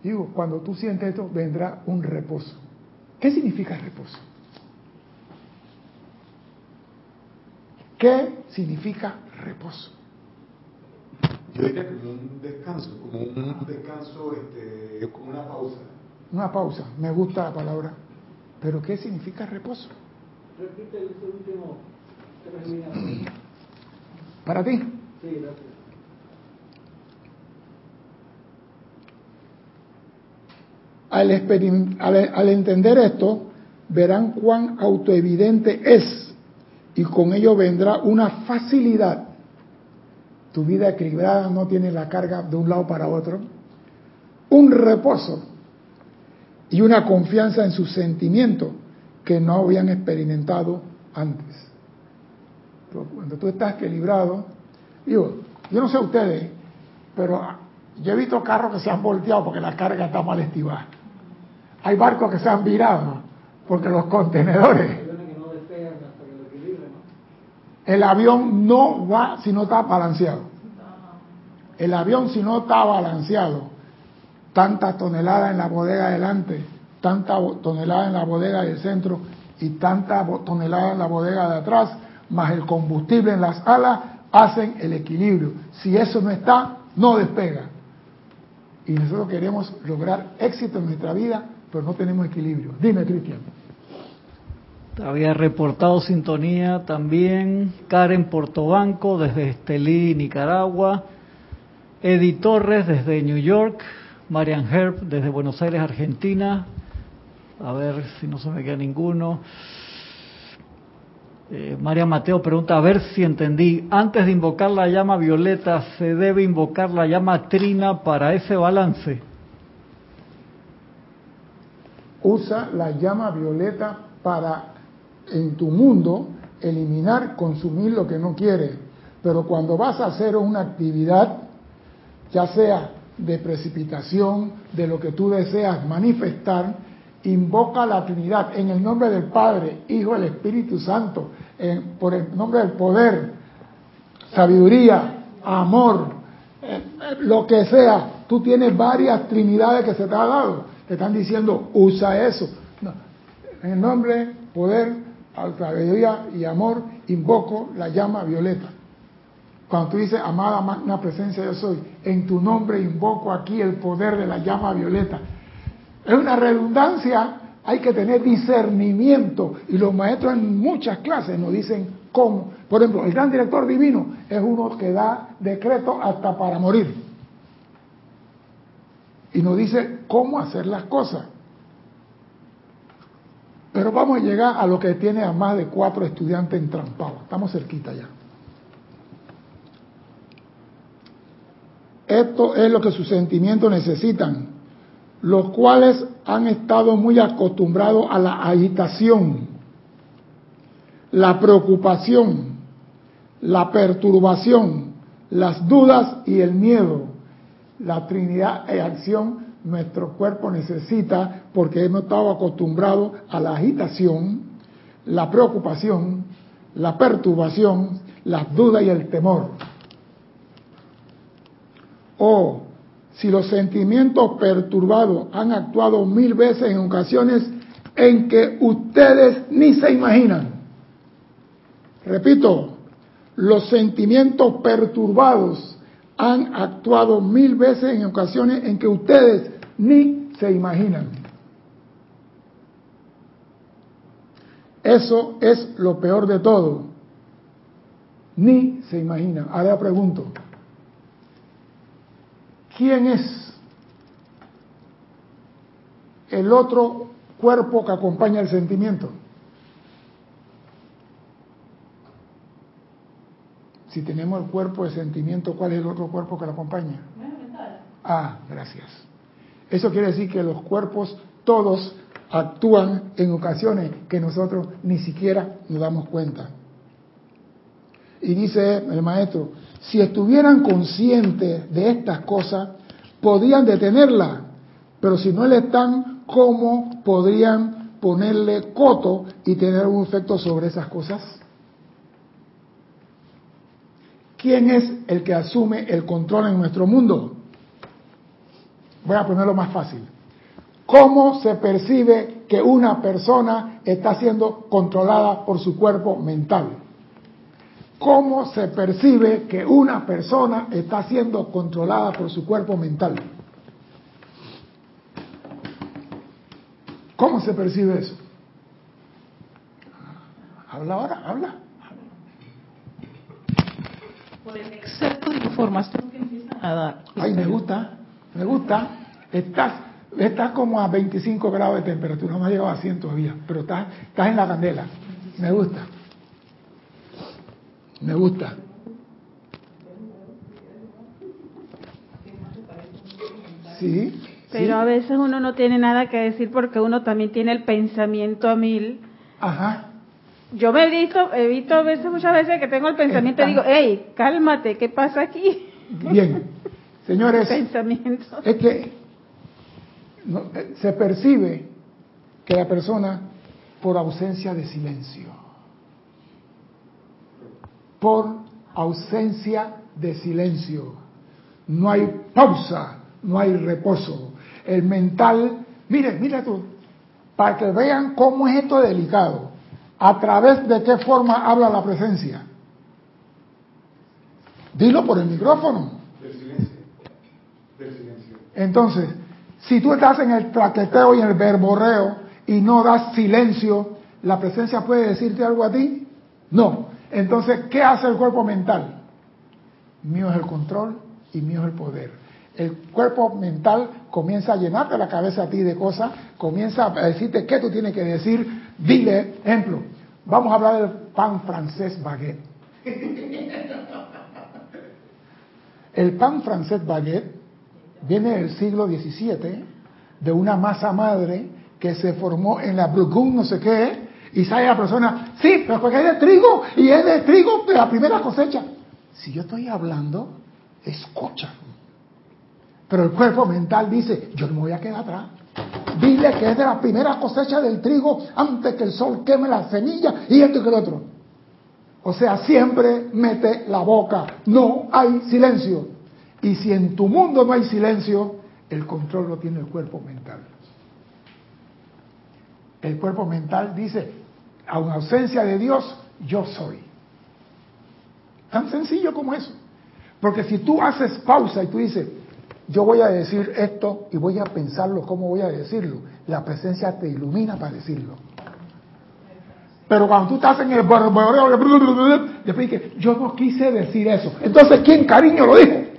Digo, cuando tú sientes esto, vendrá un reposo. ¿Qué significa reposo? ¿Qué significa reposo? Yo diría como un descanso, como un descanso, este, como una pausa. Una pausa, me gusta la palabra. Pero ¿qué significa reposo? Repite el último líneas. ¿Para ti? Sí, gracias. al, al, al entender esto, verán cuán autoevidente es y con ello vendrá una facilidad. Tu vida equilibrada no tiene la carga de un lado para otro. Un reposo y una confianza en sus sentimientos que no habían experimentado antes. cuando tú estás equilibrado, digo, yo no sé ustedes, pero yo he visto carros que se han volteado porque la carga está mal estivada. Hay barcos que se han virado porque los contenedores. El avión no va si no está balanceado. El avión si no está balanceado, tanta tonelada en la bodega delante, tanta tonelada en la bodega del centro y tanta tonelada en la bodega de atrás, más el combustible en las alas, hacen el equilibrio. Si eso no está, no despega. Y nosotros queremos lograr éxito en nuestra vida, pero no tenemos equilibrio. Dime, Cristian. Había reportado sintonía también Karen Portobanco desde Estelí, Nicaragua. Eddie Torres desde New York. Marian Herb desde Buenos Aires, Argentina. A ver si no se me queda ninguno. Eh, María Mateo pregunta, a ver si entendí, antes de invocar la llama violeta, ¿se debe invocar la llama trina para ese balance? Usa la llama violeta para, en tu mundo, eliminar, consumir lo que no quieres. Pero cuando vas a hacer una actividad, ya sea de precipitación, de lo que tú deseas manifestar, invoca la Trinidad en el nombre del Padre, Hijo, el Espíritu Santo, por el nombre del poder, sabiduría, amor, eh, lo que sea. Tú tienes varias Trinidades que se te ha dado. Te están diciendo, usa eso. En el nombre, poder, sabiduría y amor, invoco la llama violeta. Cuando tú dices, amada magna presencia yo soy, en tu nombre invoco aquí el poder de la llama violeta. Es una redundancia, hay que tener discernimiento. Y los maestros en muchas clases nos dicen cómo. Por ejemplo, el gran director divino es uno que da decreto hasta para morir. Y nos dice cómo hacer las cosas. Pero vamos a llegar a lo que tiene a más de cuatro estudiantes entrampados. Estamos cerquita ya. Esto es lo que sus sentimientos necesitan, los cuales han estado muy acostumbrados a la agitación, la preocupación, la perturbación, las dudas y el miedo. La Trinidad en acción nuestro cuerpo necesita porque hemos estado acostumbrados a la agitación, la preocupación, la perturbación, las dudas y el temor. O si los sentimientos perturbados han actuado mil veces en ocasiones en que ustedes ni se imaginan. Repito, los sentimientos perturbados han actuado mil veces en ocasiones en que ustedes ni se imaginan. Eso es lo peor de todo. Ni se imaginan. Ahora pregunto, ¿Quién es el otro cuerpo que acompaña el sentimiento? Si tenemos el cuerpo de sentimiento, ¿cuál es el otro cuerpo que lo acompaña? Ah, gracias. Eso quiere decir que los cuerpos todos actúan en ocasiones que nosotros ni siquiera nos damos cuenta. Y dice el maestro, si estuvieran conscientes de estas cosas, podrían detenerla, pero si no le están, ¿cómo podrían ponerle coto y tener un efecto sobre esas cosas? ¿Quién es el que asume el control en nuestro mundo? Voy a ponerlo más fácil. ¿Cómo se percibe que una persona está siendo controlada por su cuerpo mental? cómo se percibe que una persona está siendo controlada por su cuerpo mental. ¿Cómo se percibe eso? Habla ahora, habla. Por el exceso de información que empiezan a dar. Ay, me gusta, me gusta. Estás, Estás como a 25 grados de temperatura, no ha llegado a 100 todavía, pero estás, estás en la candela. Me gusta. Me gusta. Sí. Pero a veces uno no tiene nada que decir porque uno también tiene el pensamiento a mil. Ajá. Yo me he visto, he visto a veces, muchas veces que tengo el pensamiento y digo, hey, cálmate, ¿qué pasa aquí? Bien. Señores, pensamiento. es que no, eh, se percibe que la persona, por ausencia de silencio, por ausencia de silencio, no hay pausa, no hay reposo. El mental, mire, mire tú, para que vean cómo es esto delicado, a través de qué forma habla la presencia. Dilo por el micrófono. Del silencio. Del silencio. Entonces, si tú estás en el traqueteo y en el verborreo y no das silencio, ¿la presencia puede decirte algo a ti? No. Entonces, ¿qué hace el cuerpo mental? Mío es el control y mío es el poder. El cuerpo mental comienza a llenarte la cabeza a ti de cosas, comienza a decirte qué tú tienes que decir. Dile, ejemplo, vamos a hablar del pan francés baguette. El pan francés baguette viene del siglo XVII de una masa madre que se formó en la Bourgogne, no sé qué, y sale la persona, sí, pero porque es de trigo y es de trigo de la primera cosecha. Si yo estoy hablando, escucha. Pero el cuerpo mental dice, yo no me voy a quedar atrás. Dile que es de la primera cosecha del trigo antes que el sol queme la semilla y esto y que lo otro. O sea, siempre mete la boca. No hay silencio. Y si en tu mundo no hay silencio, el control lo tiene el cuerpo mental. El cuerpo mental dice, a una ausencia de Dios, yo soy. Tan sencillo como eso. Porque si tú haces pausa y tú dices, yo voy a decir esto y voy a pensarlo, ¿cómo voy a decirlo? La presencia te ilumina para decirlo. Pero cuando tú estás en el después que yo no quise decir eso. Entonces, ¿quién cariño lo dijo?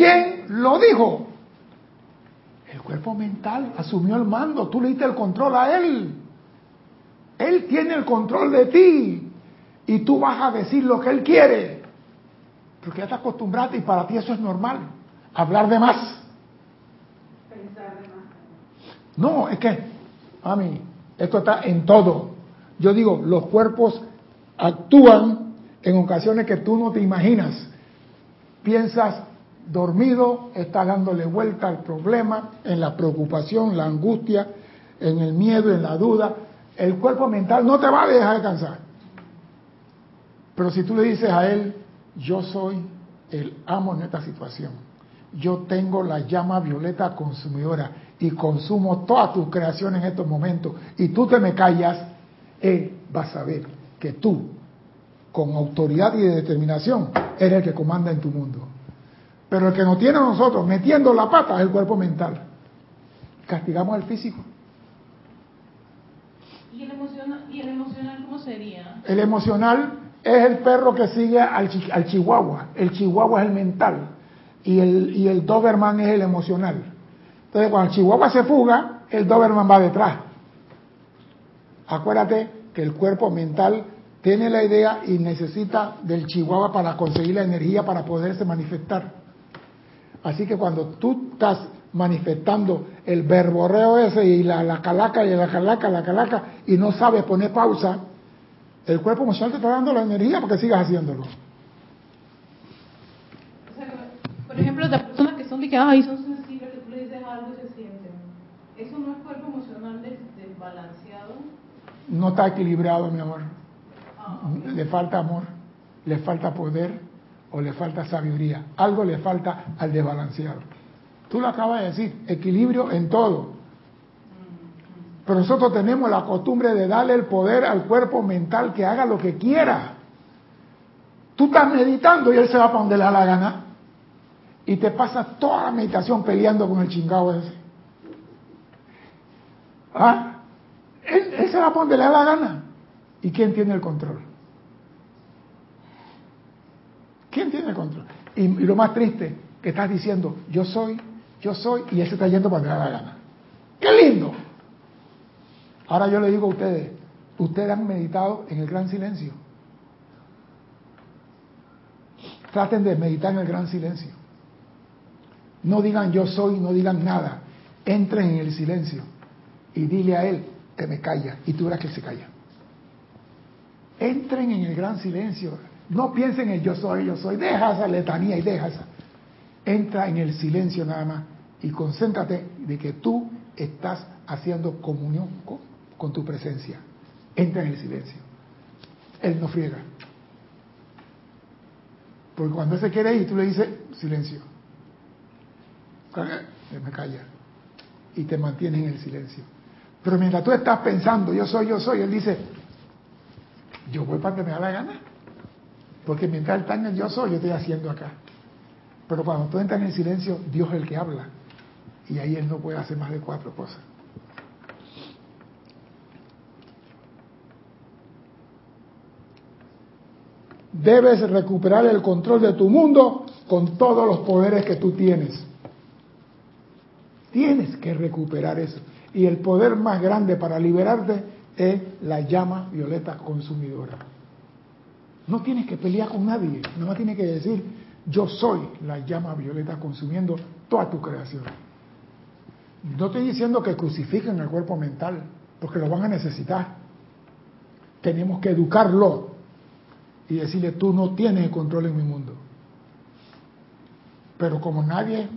¿Quién lo dijo? El cuerpo mental asumió el mando, tú le diste el control a él. Él tiene el control de ti y tú vas a decir lo que él quiere. Porque ya te acostumbraste y para ti eso es normal. Hablar de más. Pensar de más. No, es que, mami, esto está en todo. Yo digo, los cuerpos actúan en ocasiones que tú no te imaginas. Piensas dormido, estás dándole vuelta al problema, en la preocupación, la angustia, en el miedo, en la duda. El cuerpo mental no te va a dejar descansar. Pero si tú le dices a él, yo soy el amo en esta situación, yo tengo la llama violeta consumidora y consumo toda tu creación en estos momentos y tú te me callas, él va a saber que tú, con autoridad y determinación, eres el que comanda en tu mundo. Pero el que nos tiene a nosotros metiendo la pata es el cuerpo mental. Castigamos al físico. ¿Y el, emocional, ¿Y el emocional cómo sería? El emocional es el perro que sigue al, chi- al chihuahua. El chihuahua es el mental. Y el, y el Doberman es el emocional. Entonces, cuando el chihuahua se fuga, el Doberman va detrás. Acuérdate que el cuerpo mental tiene la idea y necesita del chihuahua para conseguir la energía para poderse manifestar. Así que cuando tú estás manifestando el verborreo ese y la, la calaca y la calaca, la calaca, y no sabes poner pausa, el cuerpo emocional te está dando la energía para que sigas haciéndolo. O sea, que, por ejemplo, las personas que son de que, ay, son sensibles, que tú le dices algo y se sienten. ¿Eso no es cuerpo emocional des- desbalanceado? No está equilibrado, mi amor. Ah. Le falta amor, le falta poder o le falta sabiduría. Algo le falta al desbalanceado. Tú lo acabas de decir, equilibrio en todo. Pero nosotros tenemos la costumbre de darle el poder al cuerpo mental que haga lo que quiera. Tú estás meditando y él se va para donde le da la gana. Y te pasas toda la meditación peleando con el chingado ese. ¿Ah? Él, él se va para donde le da la gana. ¿Y quién tiene el control? ¿Quién tiene control? Y, lo más triste, que estás diciendo, yo soy, yo soy, y él se está yendo para donde da la gana. ¡Qué lindo! Ahora yo le digo a ustedes, ustedes han meditado en el gran silencio. Traten de meditar en el gran silencio. No digan yo soy, no digan nada. Entren en el silencio y dile a él que me calla y tú verás que se calla. Entren en el gran silencio. No piensen en yo soy, yo soy. Deja esa letanía y deja esa. Entra en el silencio nada más y concéntrate de que tú estás haciendo comunión con, tu presencia. Entra en el silencio. Él no friega. Porque cuando él se quiere ir, tú le dices silencio. Él me calla. Y te mantiene en el silencio. Pero mientras tú estás pensando, yo soy, yo soy, él dice, yo voy para que me da la gana. Porque mientras él está en yo soy, yo estoy haciendo acá. Pero cuando tú entras en silencio, Dios es el que habla. Y ahí él no puede hacer más de cuatro cosas. Debes recuperar el control de tu mundo con todos los poderes que tú tienes. Tienes que recuperar eso. Y el poder más grande para liberarte es la llama violeta consumidora. No tienes que pelear con nadie, no tienes que decir, yo soy la llama violeta consumiendo toda tu creación. No estoy diciendo que crucifiquen el cuerpo mental, porque lo van a necesitar. Tenemos que educarlo y decirle, tú no tienes el control en mi mundo. Pero como nadie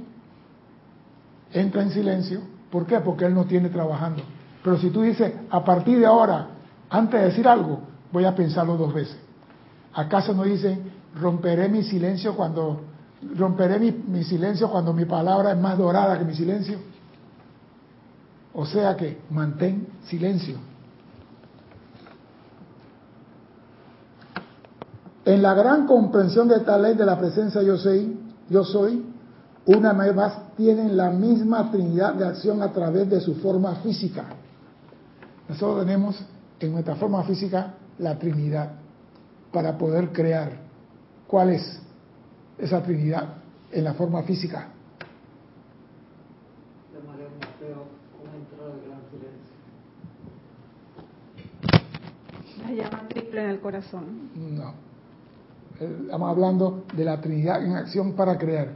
entra en silencio, ¿por qué? Porque él no tiene trabajando. Pero si tú dices, a partir de ahora, antes de decir algo, voy a pensarlo dos veces. ¿Acaso no dice, romperé mi silencio cuando, romperé mi, mi silencio cuando mi palabra es más dorada que mi silencio? O sea que mantén silencio. En la gran comprensión de esta ley de la presencia yo soy, yo soy, una vez más tienen la misma trinidad de acción a través de su forma física. Nosotros tenemos en nuestra forma física la Trinidad para poder crear. ¿Cuál es esa Trinidad en la forma física? La llama triple en el corazón. No. Estamos hablando de la Trinidad en acción para crear.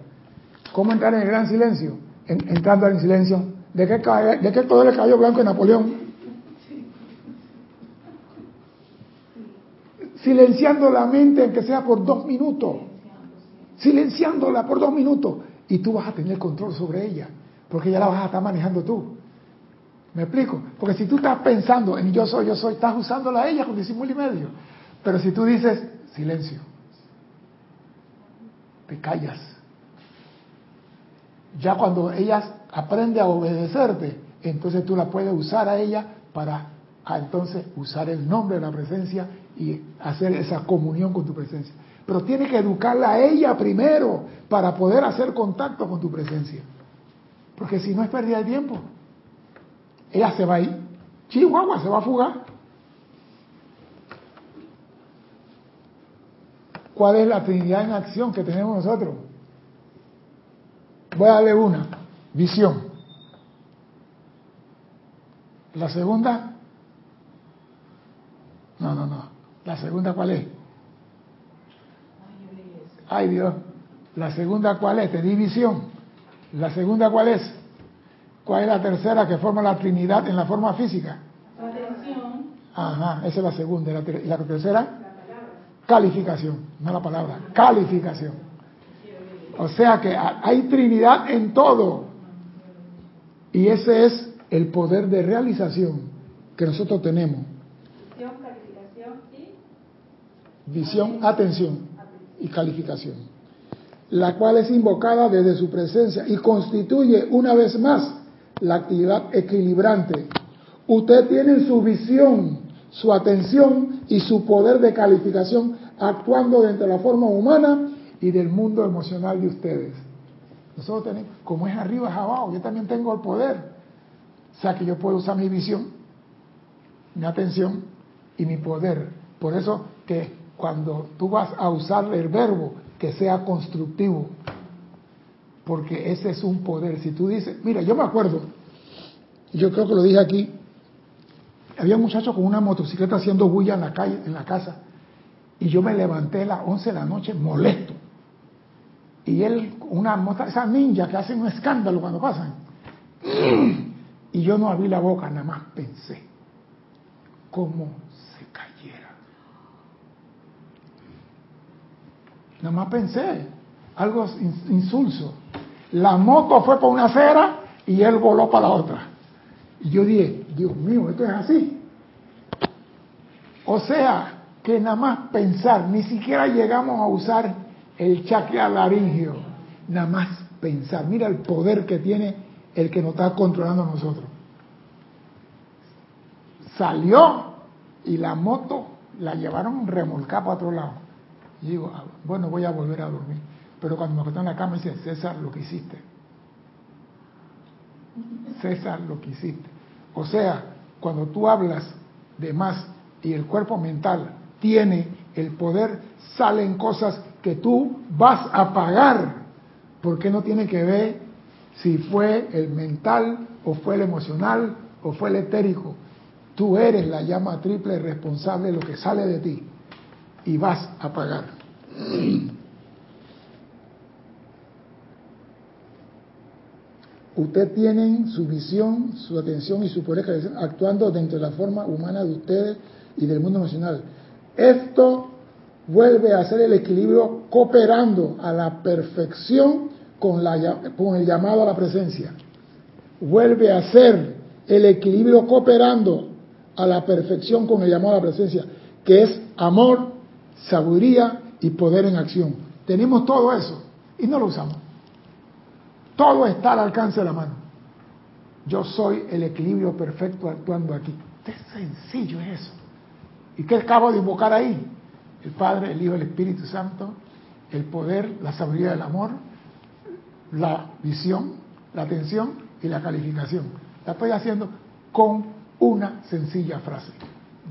¿Cómo entrar en el gran silencio? entrando en silencio. ¿De qué, ¿De qué color le cayó blanco en Napoleón? Silenciando la mente, aunque sea por dos minutos. Silenciándola por dos minutos. Y tú vas a tener control sobre ella, porque ya la vas a estar manejando tú. ¿Me explico? Porque si tú estás pensando en yo soy, yo soy, estás usándola a ella con disimulo y medio. Pero si tú dices silencio, te callas. Ya cuando ella aprende a obedecerte, entonces tú la puedes usar a ella para entonces usar el nombre de la presencia y hacer esa comunión con tu presencia. Pero tienes que educarla a ella primero para poder hacer contacto con tu presencia. Porque si no es pérdida de tiempo. Ella se va a ir. Chihuahua se va a fugar. ¿Cuál es la Trinidad en acción que tenemos nosotros? Voy a darle una. Visión. La segunda. No, no, no. ¿La segunda cuál es? Ay Dios. ¿La segunda cuál es? Te di visión. ¿La segunda cuál es? ¿Cuál es la tercera que forma la Trinidad en la forma física? Atención. Ajá, esa es la segunda. ¿Y la tercera? Calificación, no la palabra, calificación. O sea que hay Trinidad en todo. Y ese es el poder de realización que nosotros tenemos visión, atención y calificación, la cual es invocada desde su presencia y constituye una vez más la actividad equilibrante. Usted tiene su visión, su atención y su poder de calificación actuando dentro de la forma humana y del mundo emocional de ustedes. Nosotros tenemos, como es arriba es abajo, yo también tengo el poder. O sea que yo puedo usar mi visión, mi atención y mi poder. Por eso que cuando tú vas a usar el verbo que sea constructivo. porque ese es un poder. Si tú dices, mira, yo me acuerdo, yo creo que lo dije aquí, había un muchacho con una motocicleta haciendo bulla en la calle, en la casa, y yo me levanté a las 11 de la noche molesto. Y él, una moto, esa ninja que hacen un escándalo cuando pasan. Y yo no abrí la boca, nada más pensé cómo se cayera. Nada más pensé, algo insulso. La moto fue por una acera y él voló para la otra. Y yo dije, Dios mío, esto es así. O sea, que nada más pensar, ni siquiera llegamos a usar el chakra laringio, nada más pensar. Mira el poder que tiene el que nos está controlando a nosotros. Salió y la moto la llevaron remolcada para otro lado. Y digo, ah, bueno, voy a volver a dormir. Pero cuando me acosté en la cama, dice, César, lo que hiciste. César, lo que hiciste. O sea, cuando tú hablas de más y el cuerpo mental tiene el poder, salen cosas que tú vas a pagar. Porque no tiene que ver si fue el mental o fue el emocional o fue el etérico. Tú eres la llama triple responsable de lo que sale de ti y vas a pagar. Ustedes tienen su visión, su atención y su poder actuando dentro de la forma humana de ustedes y del mundo emocional. Esto vuelve a ser el equilibrio cooperando a la perfección con, la, con el llamado a la presencia. Vuelve a ser el equilibrio cooperando a la perfección con el llamado a la presencia, que es amor, sabiduría y poder en acción. Tenemos todo eso y no lo usamos. Todo está al alcance de la mano. Yo soy el equilibrio perfecto actuando aquí. Qué sencillo es eso. ¿Y qué acabo de invocar ahí? El Padre, el Hijo, el Espíritu Santo, el poder, la sabiduría del amor, la visión, la atención y la calificación. La estoy haciendo con una sencilla frase.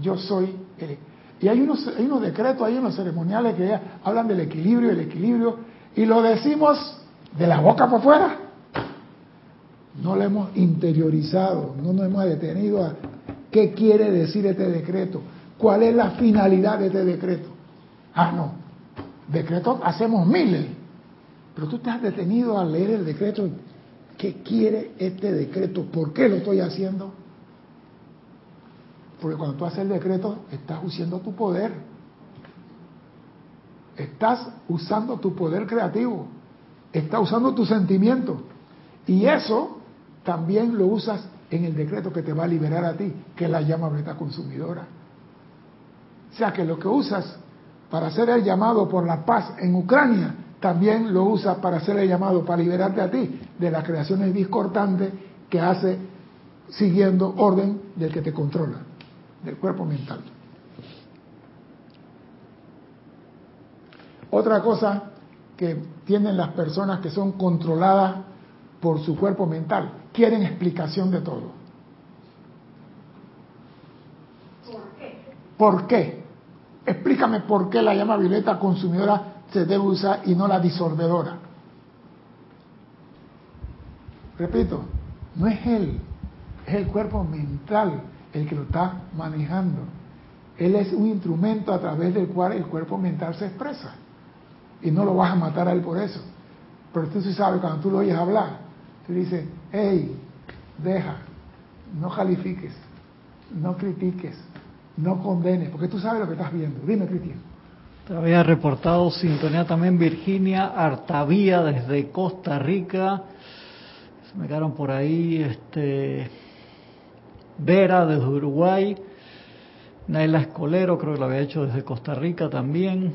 Yo soy el... Y hay unos, hay unos decretos, hay unos ceremoniales que hablan del equilibrio, el equilibrio, y lo decimos de la boca para afuera. No lo hemos interiorizado, no nos hemos detenido a qué quiere decir este decreto, cuál es la finalidad de este decreto. Ah, no, decretos hacemos miles, pero tú te has detenido a leer el decreto. ¿Qué quiere este decreto? ¿Por qué lo estoy haciendo? Porque cuando tú haces el decreto, estás usando tu poder. Estás usando tu poder creativo está usando tu sentimiento. Y eso también lo usas en el decreto que te va a liberar a ti, que es la llama beta consumidora. O sea que lo que usas para hacer el llamado por la paz en Ucrania, también lo usas para hacer el llamado para liberarte a ti de las creaciones discordantes que hace siguiendo orden del que te controla, del cuerpo mental. Otra cosa que tienen las personas que son controladas por su cuerpo mental. Quieren explicación de todo. ¿Por qué? ¿Por qué? Explícame por qué la llama violeta consumidora se debe usar y no la disolvedora. Repito, no es él, es el cuerpo mental el que lo está manejando. Él es un instrumento a través del cual el cuerpo mental se expresa y no lo vas a matar a él por eso. Pero tú sí sabes, cuando tú lo oyes hablar, tú dices, hey, deja, no califiques, no critiques, no condenes, porque tú sabes lo que estás viendo. Dime, Cristian. Te había reportado sintonía también Virginia Artavía desde Costa Rica. Se me quedaron por ahí, este, Vera desde Uruguay. Naila Escolero, creo que lo había hecho desde Costa Rica también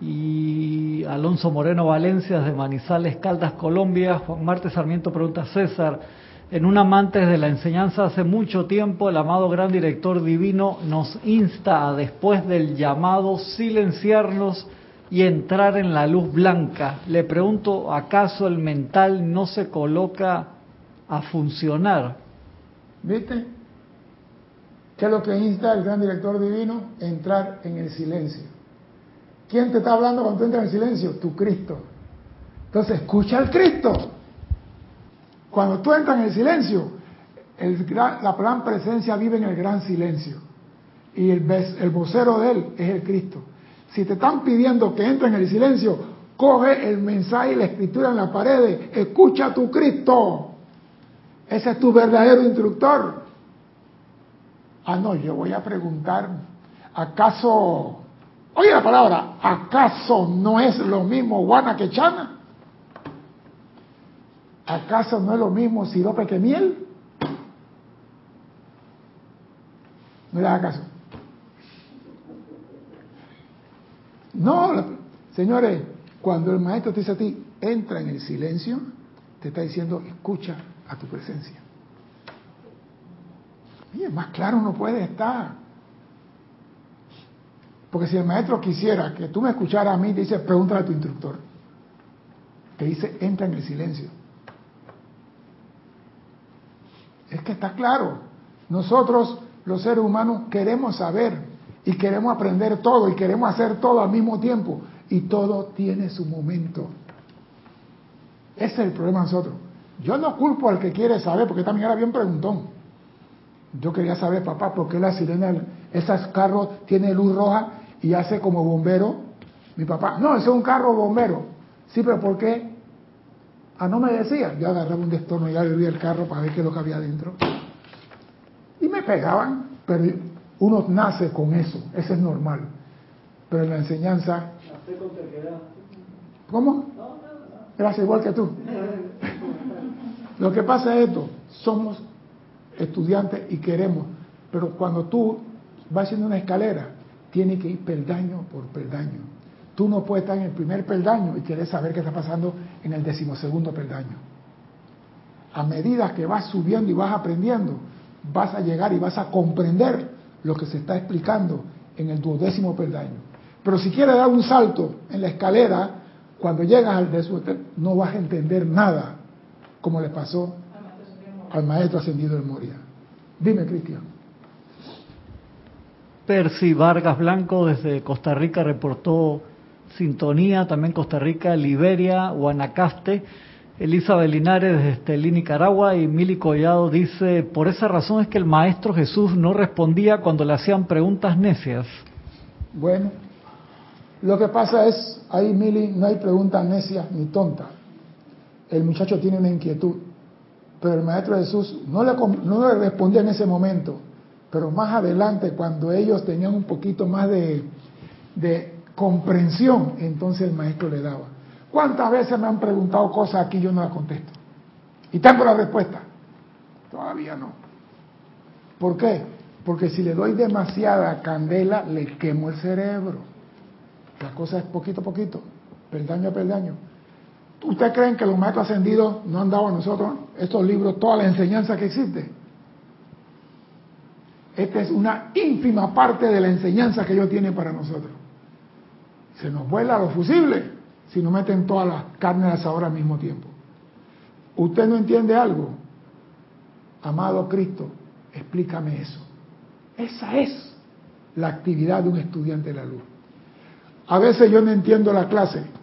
y Alonso Moreno Valencia de Manizales, Caldas, Colombia. Juan Marte Sarmiento pregunta César, en un amante de la enseñanza hace mucho tiempo el amado gran director divino nos insta a después del llamado silenciarnos y entrar en la luz blanca. Le pregunto, ¿acaso el mental no se coloca a funcionar? ¿Viste? ¿Qué es lo que insta el gran director divino? Entrar en el silencio. ¿Quién te está hablando cuando entras en silencio? Tu Cristo. Entonces, escucha al Cristo. Cuando tú entras en el silencio, el la gran presencia vive en el gran silencio. Y el, el vocero de él es el Cristo. Si te están pidiendo que entres en el silencio, coge el mensaje y la escritura en la pared, escucha a tu Cristo. Ese es tu verdadero instructor. Ah, no, yo voy a preguntar, ¿acaso, oye la palabra, ¿acaso no es lo mismo guana que chana? ¿Acaso no es lo mismo sirope que miel? No le hagas. No, señores, cuando el maestro te dice a ti, entra en el silencio, te está diciendo, escucha a tu presencia. Y más claro no puede estar. Porque si el maestro quisiera que tú me escucharas a mí, dice, pregúntale a tu instructor. Te dice, entra en el silencio. Es que está claro. Nosotros, los seres humanos, queremos saber y queremos aprender todo y queremos hacer todo al mismo tiempo. Y todo tiene su momento. Ese es el problema de nosotros. Yo no culpo al que quiere saber, porque también era bien preguntón. Yo quería saber, papá, por qué la sirena, esos carros tiene luz roja y hace como bombero. Mi papá, no, ese es un carro bombero. Sí, pero ¿por qué? Ah, no me decía. Yo agarraba un destorno y abría el carro para ver qué es lo que había adentro. Y me pegaban, pero uno nace con eso, eso es normal. Pero en la enseñanza... ¿Cómo? Gracias, igual que tú. Lo que pasa es esto, somos estudiantes y queremos, pero cuando tú vas haciendo una escalera, tiene que ir peldaño por peldaño. Tú no puedes estar en el primer peldaño y querer saber qué está pasando en el decimosegundo peldaño. A medida que vas subiendo y vas aprendiendo, vas a llegar y vas a comprender lo que se está explicando en el duodécimo peldaño. Pero si quieres dar un salto en la escalera, cuando llegas al décimo, no vas a entender nada, como le pasó al maestro ascendido del Moria. Dime, Cristian. Percy Vargas Blanco desde Costa Rica reportó sintonía, también Costa Rica, Liberia, Guanacaste. Elizabeth Linares desde Estelí, Nicaragua y Mili Collado dice, por esa razón es que el Maestro Jesús no respondía cuando le hacían preguntas necias. Bueno, lo que pasa es, ahí Mili, no hay preguntas necias ni tontas. El muchacho tiene una inquietud pero el Maestro Jesús no le, no le respondía en ese momento, pero más adelante, cuando ellos tenían un poquito más de, de comprensión, entonces el Maestro le daba. ¿Cuántas veces me han preguntado cosas aquí y yo no las contesto? Y tengo la respuesta. Todavía no. ¿Por qué? Porque si le doy demasiada candela, le quemo el cerebro. La cosa es poquito a poquito, peldaño a peldaño. ¿Ustedes creen que los maestros ascendidos no han dado a nosotros estos libros, toda la enseñanza que existe? Esta es una ínfima parte de la enseñanza que ellos tienen para nosotros. Se nos vuela los fusibles si nos meten toda la carne al asador al mismo tiempo. ¿Usted no entiende algo? Amado Cristo, explícame eso. Esa es la actividad de un estudiante de la luz. A veces yo no entiendo la clase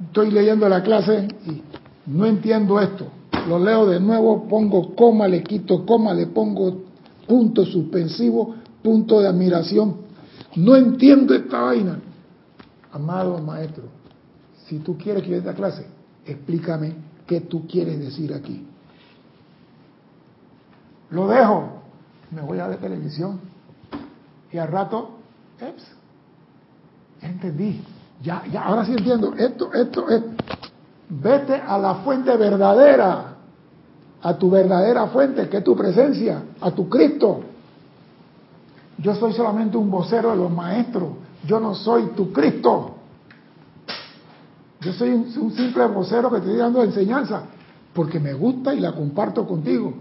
estoy leyendo la clase y no entiendo esto. Lo leo de nuevo, pongo coma, le quito coma, le pongo punto suspensivo, punto de admiración. No entiendo esta vaina. Amado maestro, si tú quieres que yo esta clase, explícame qué tú quieres decir aquí. Lo dejo, me voy a ver televisión y al rato, eps, entendí. Ya, ya, ahora sí entiendo. Esto, esto, es. Vete a la fuente verdadera, a tu verdadera fuente, que es tu presencia, a tu Cristo. Yo soy solamente un vocero de los maestros. Yo no soy tu Cristo. Yo soy un, simple vocero que te estoy dando enseñanza, porque me gusta y la comparto contigo.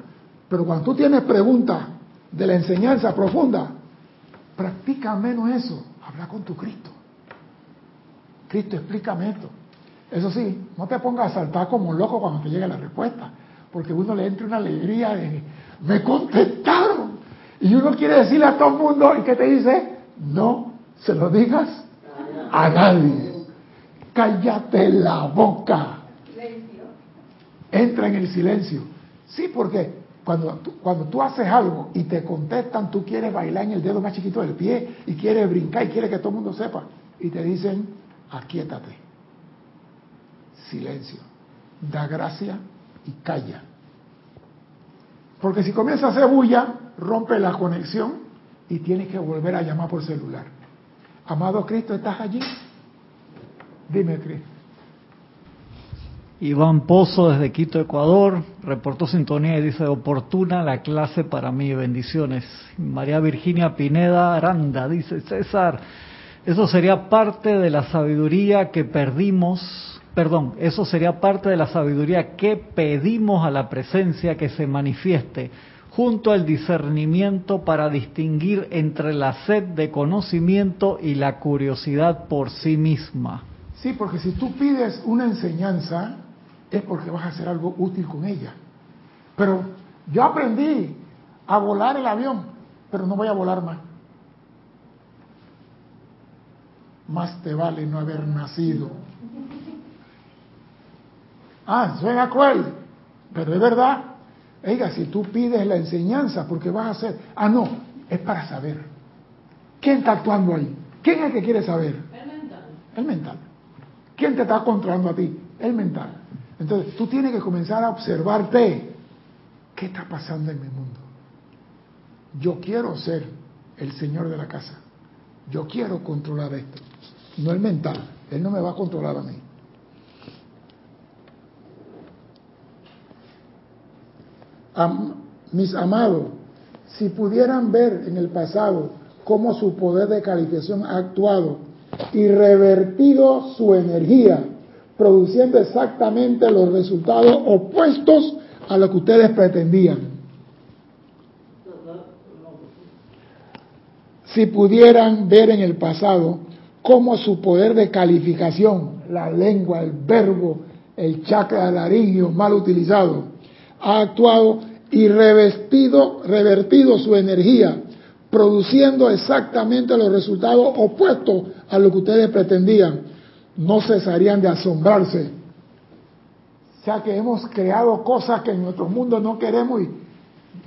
Pero cuando tú tienes preguntas de la enseñanza profunda, practica menos eso. Habla con tu Cristo. Cristo, explícame esto. Eso sí, no te pongas a saltar como un loco cuando te llegue la respuesta, porque uno le entra una alegría de, me contestaron. Y uno quiere decirle a todo el mundo, ¿y qué te dice? No se lo digas a nadie. cállate la boca. Entra en el silencio. Sí, porque cuando cuando tú haces algo y te contestan, tú quieres bailar en el dedo más chiquito del pie y quieres brincar y quieres que todo el mundo sepa. Y te dicen, aquíétate. Silencio. Da gracia y calla. Porque si comienza a hacer bulla, rompe la conexión y tienes que volver a llamar por celular. Amado Cristo, ¿estás allí? Dime, Cristo. Iván Pozo desde Quito, Ecuador, reportó sintonía y dice, oportuna la clase para mí, bendiciones. María Virginia Pineda Aranda dice, César, eso sería parte de la sabiduría que perdimos, perdón, eso sería parte de la sabiduría que pedimos a la presencia que se manifieste junto al discernimiento para distinguir entre la sed de conocimiento y la curiosidad por sí misma. Sí, porque si tú pides una enseñanza, es porque vas a hacer algo útil con ella. Pero yo aprendí a volar el avión, pero no voy a volar más. Más te vale no haber nacido. Ah, suena cruel, pero es verdad. Oiga, si tú pides la enseñanza porque vas a hacer... Ah, no, es para saber. ¿Quién está actuando ahí? ¿Quién es el que quiere saber? El mental. El mental. ¿Quién te está controlando a ti? El mental. Entonces, tú tienes que comenzar a observarte. ¿Qué está pasando en mi mundo? Yo quiero ser el señor de la casa. Yo quiero controlar esto. No el mental. Él no me va a controlar a mí. mis amados, si pudieran ver en el pasado cómo su poder de calificación ha actuado y revertido su energía, produciendo exactamente los resultados opuestos a lo que ustedes pretendían. Si pudieran ver en el pasado cómo su poder de calificación, la lengua, el verbo, el chakra laringio mal utilizado, ha actuado y revestido, revertido su energía, produciendo exactamente los resultados opuestos a lo que ustedes pretendían, no cesarían de asombrarse. O sea que hemos creado cosas que en nuestro mundo no queremos y,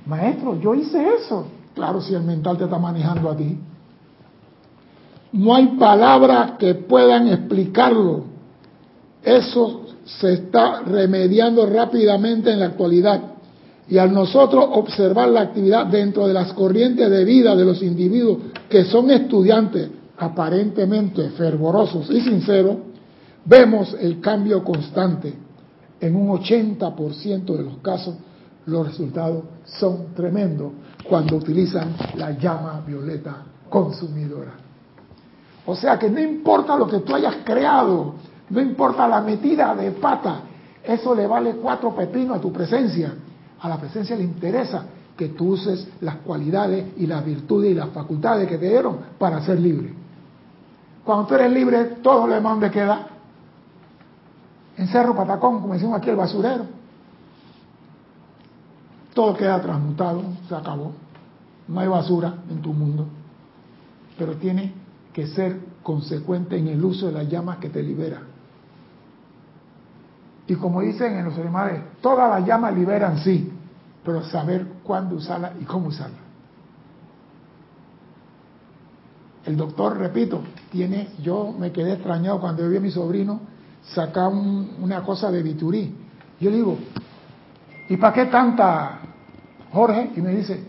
maestro, yo hice eso. Claro, si el mental te está manejando a ti. No hay palabras que puedan explicarlo. Eso se está remediando rápidamente en la actualidad. Y al nosotros observar la actividad dentro de las corrientes de vida de los individuos que son estudiantes aparentemente fervorosos y sinceros, vemos el cambio constante. En un 80% de los casos los resultados son tremendos cuando utilizan la llama violeta consumidora. O sea que no importa lo que tú hayas creado, no importa la metida de pata, eso le vale cuatro pepinos a tu presencia. A la presencia le interesa que tú uses las cualidades y las virtudes y las facultades que te dieron para ser libre. Cuando tú eres libre, todo lo demás te queda en Cerro Patacón, como decimos aquí, el basurero. Todo queda transmutado, se acabó. No hay basura en tu mundo. Pero tiene que ser consecuente en el uso de las llamas que te libera. Y como dicen en los animales, todas las llamas liberan, sí, pero saber cuándo usarla y cómo usarla. El doctor, repito, tiene, yo me quedé extrañado cuando vi a mi sobrino sacar una cosa de biturí. Yo le digo, ¿y para qué tanta, Jorge? Y me dice,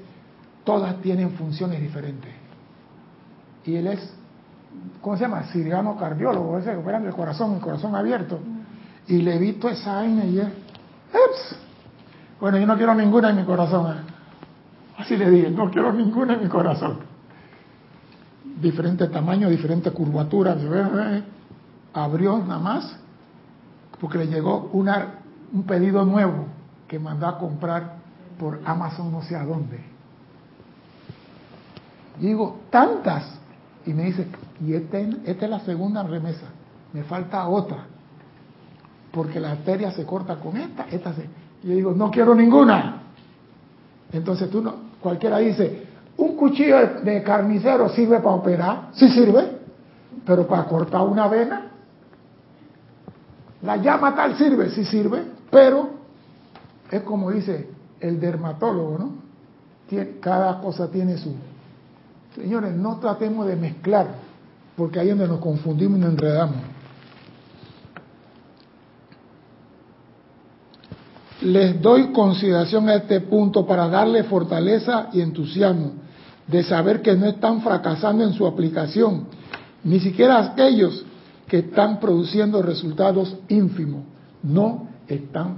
todas tienen funciones diferentes. Y él es, ¿cómo se llama? Cirujano cardiólogo, ese que operan el corazón, el corazón abierto y le visto esa vaina y él, bueno, yo no quiero ninguna en mi corazón. ¿eh? Así le dije, no quiero ninguna en mi corazón. Diferente tamaño, diferente curvatura. Abrió nada más porque le llegó un pedido nuevo que mandó a comprar por Amazon no sé a dónde. Y digo, tantas. Y me dice, y este, esta es la segunda remesa, me falta otra porque la arteria se corta con esta, esta se... Y yo digo, no quiero ninguna. Entonces tú no, cualquiera dice, un cuchillo de, carnicero sirve para operar, sí sirve, pero para cortar una vena, La llama tal sirve, sí sirve, pero es como dice el dermatólogo, ¿no? cada cosa tiene su... Señores, no tratemos de mezclar, porque ahí es donde nos confundimos y nos enredamos. Les doy consideración a este punto para darle fortaleza y entusiasmo de saber que no están fracasando en su aplicación, ni siquiera aquellos que están produciendo resultados ínfimos, no están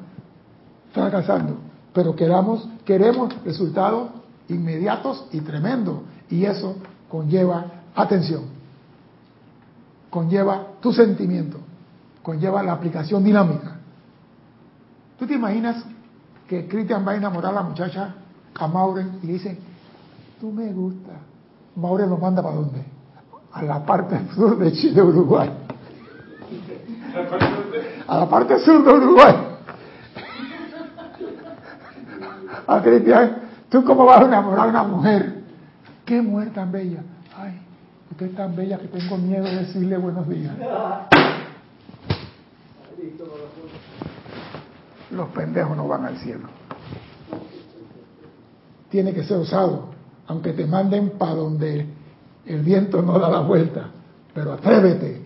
fracasando, pero queramos, queremos resultados inmediatos y tremendos, y eso conlleva atención, conlleva tu sentimiento, conlleva la aplicación dinámica. ¿Tú te imaginas que Cristian va a enamorar a la muchacha, a Mauren, y dice, tú me gusta. Maure lo manda para dónde? A la parte sur de Chile, Uruguay. A la parte sur de Uruguay. A Cristian, ¿tú cómo vas a enamorar a una mujer? ¿Qué mujer tan bella? Ay, usted es tan bella que tengo miedo de decirle buenos días. Los pendejos no van al cielo. Tiene que ser usado aunque te manden para donde el viento no da la vuelta, pero atrévete.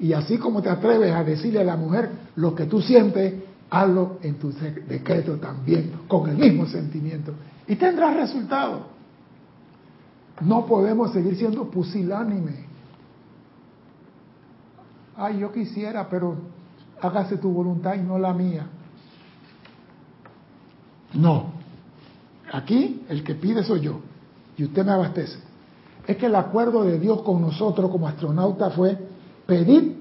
Y así como te atreves a decirle a la mujer lo que tú sientes, hazlo en tu decreto también, con el mismo sentimiento. Y tendrás resultado. No podemos seguir siendo pusilánime. Ay, yo quisiera, pero hágase tu voluntad y no la mía. No. Aquí el que pide soy yo y usted me abastece. Es que el acuerdo de Dios con nosotros como astronautas fue pedir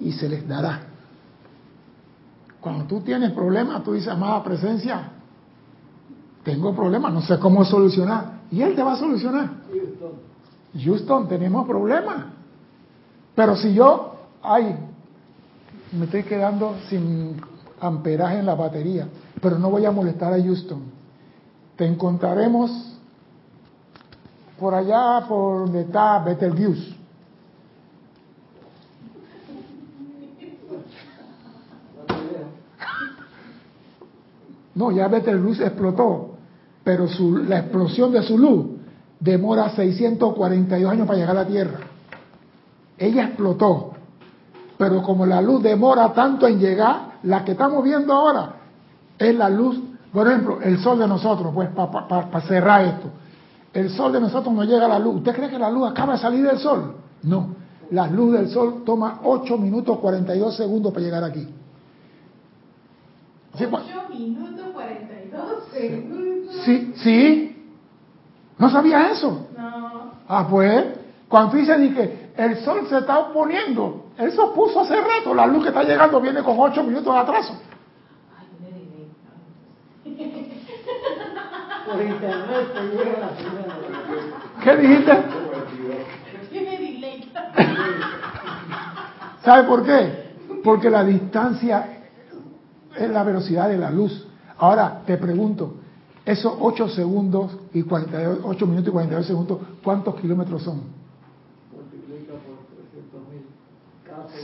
y se les dará. Cuando tú tienes problemas, tú dices, amada presencia, tengo problemas, no sé cómo solucionar. Y Él te va a solucionar. Houston, Houston tenemos problemas. Pero si yo, ay, me estoy quedando sin amperaje en la batería, pero no voy a molestar a Houston. Te encontraremos por allá por donde está Betelgeuse. No, ya Betelgeuse explotó, pero su, la explosión de su luz demora 642 años para llegar a la Tierra. Ella explotó, pero como la luz demora tanto en llegar, la que estamos viendo ahora es la luz, por ejemplo, el sol de nosotros, pues para cerrar esto el sol de nosotros no llega a la luz. ¿Usted cree que la luz acaba de salir del sol? No. La luz del sol toma 8 minutos 42 segundos para llegar aquí. 8 minutos 42 segundos. Sí, sí. ¿No sabía eso? No. Ah, pues, cuando tú dices que el sol se está oponiendo, eso puso hace rato. La luz que está llegando viene con 8 minutos de atraso. Por internet te llega la primera. ¿Qué dijiste? ¿Sabe por qué? Porque la distancia es la velocidad de la luz. Ahora te pregunto, esos 8 segundos y 42, 8 minutos y 42 segundos, ¿cuántos kilómetros son?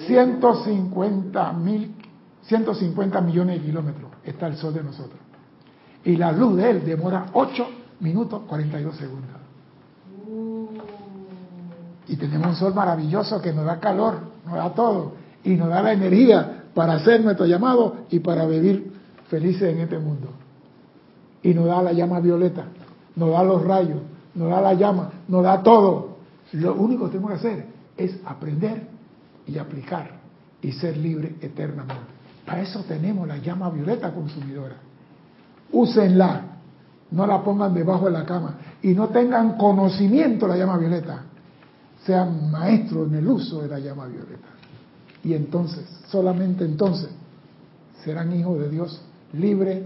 150 mil, 150 millones de kilómetros está el sol de nosotros. Y la luz de él demora 8 minutos 42 segundos. Y tenemos un sol maravilloso que nos da calor, nos da todo. Y nos da la energía para hacer nuestro llamado y para vivir felices en este mundo. Y nos da la llama violeta, nos da los rayos, nos da la llama, nos da todo. Lo único que tenemos que hacer es aprender y aplicar y ser libre eternamente. Para eso tenemos la llama violeta consumidora úsenla, no la pongan debajo de la cama y no tengan conocimiento de la llama violeta, sean maestros en el uso de la llama violeta. Y entonces, solamente entonces, serán hijos de Dios libres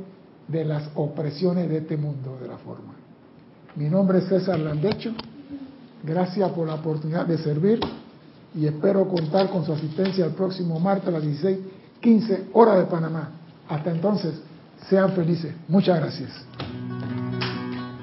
de las opresiones de este mundo de la forma. Mi nombre es César Landecho, gracias por la oportunidad de servir y espero contar con su asistencia el próximo martes a las 16:15 horas de Panamá. Hasta entonces. Sean felices. Muchas gracias.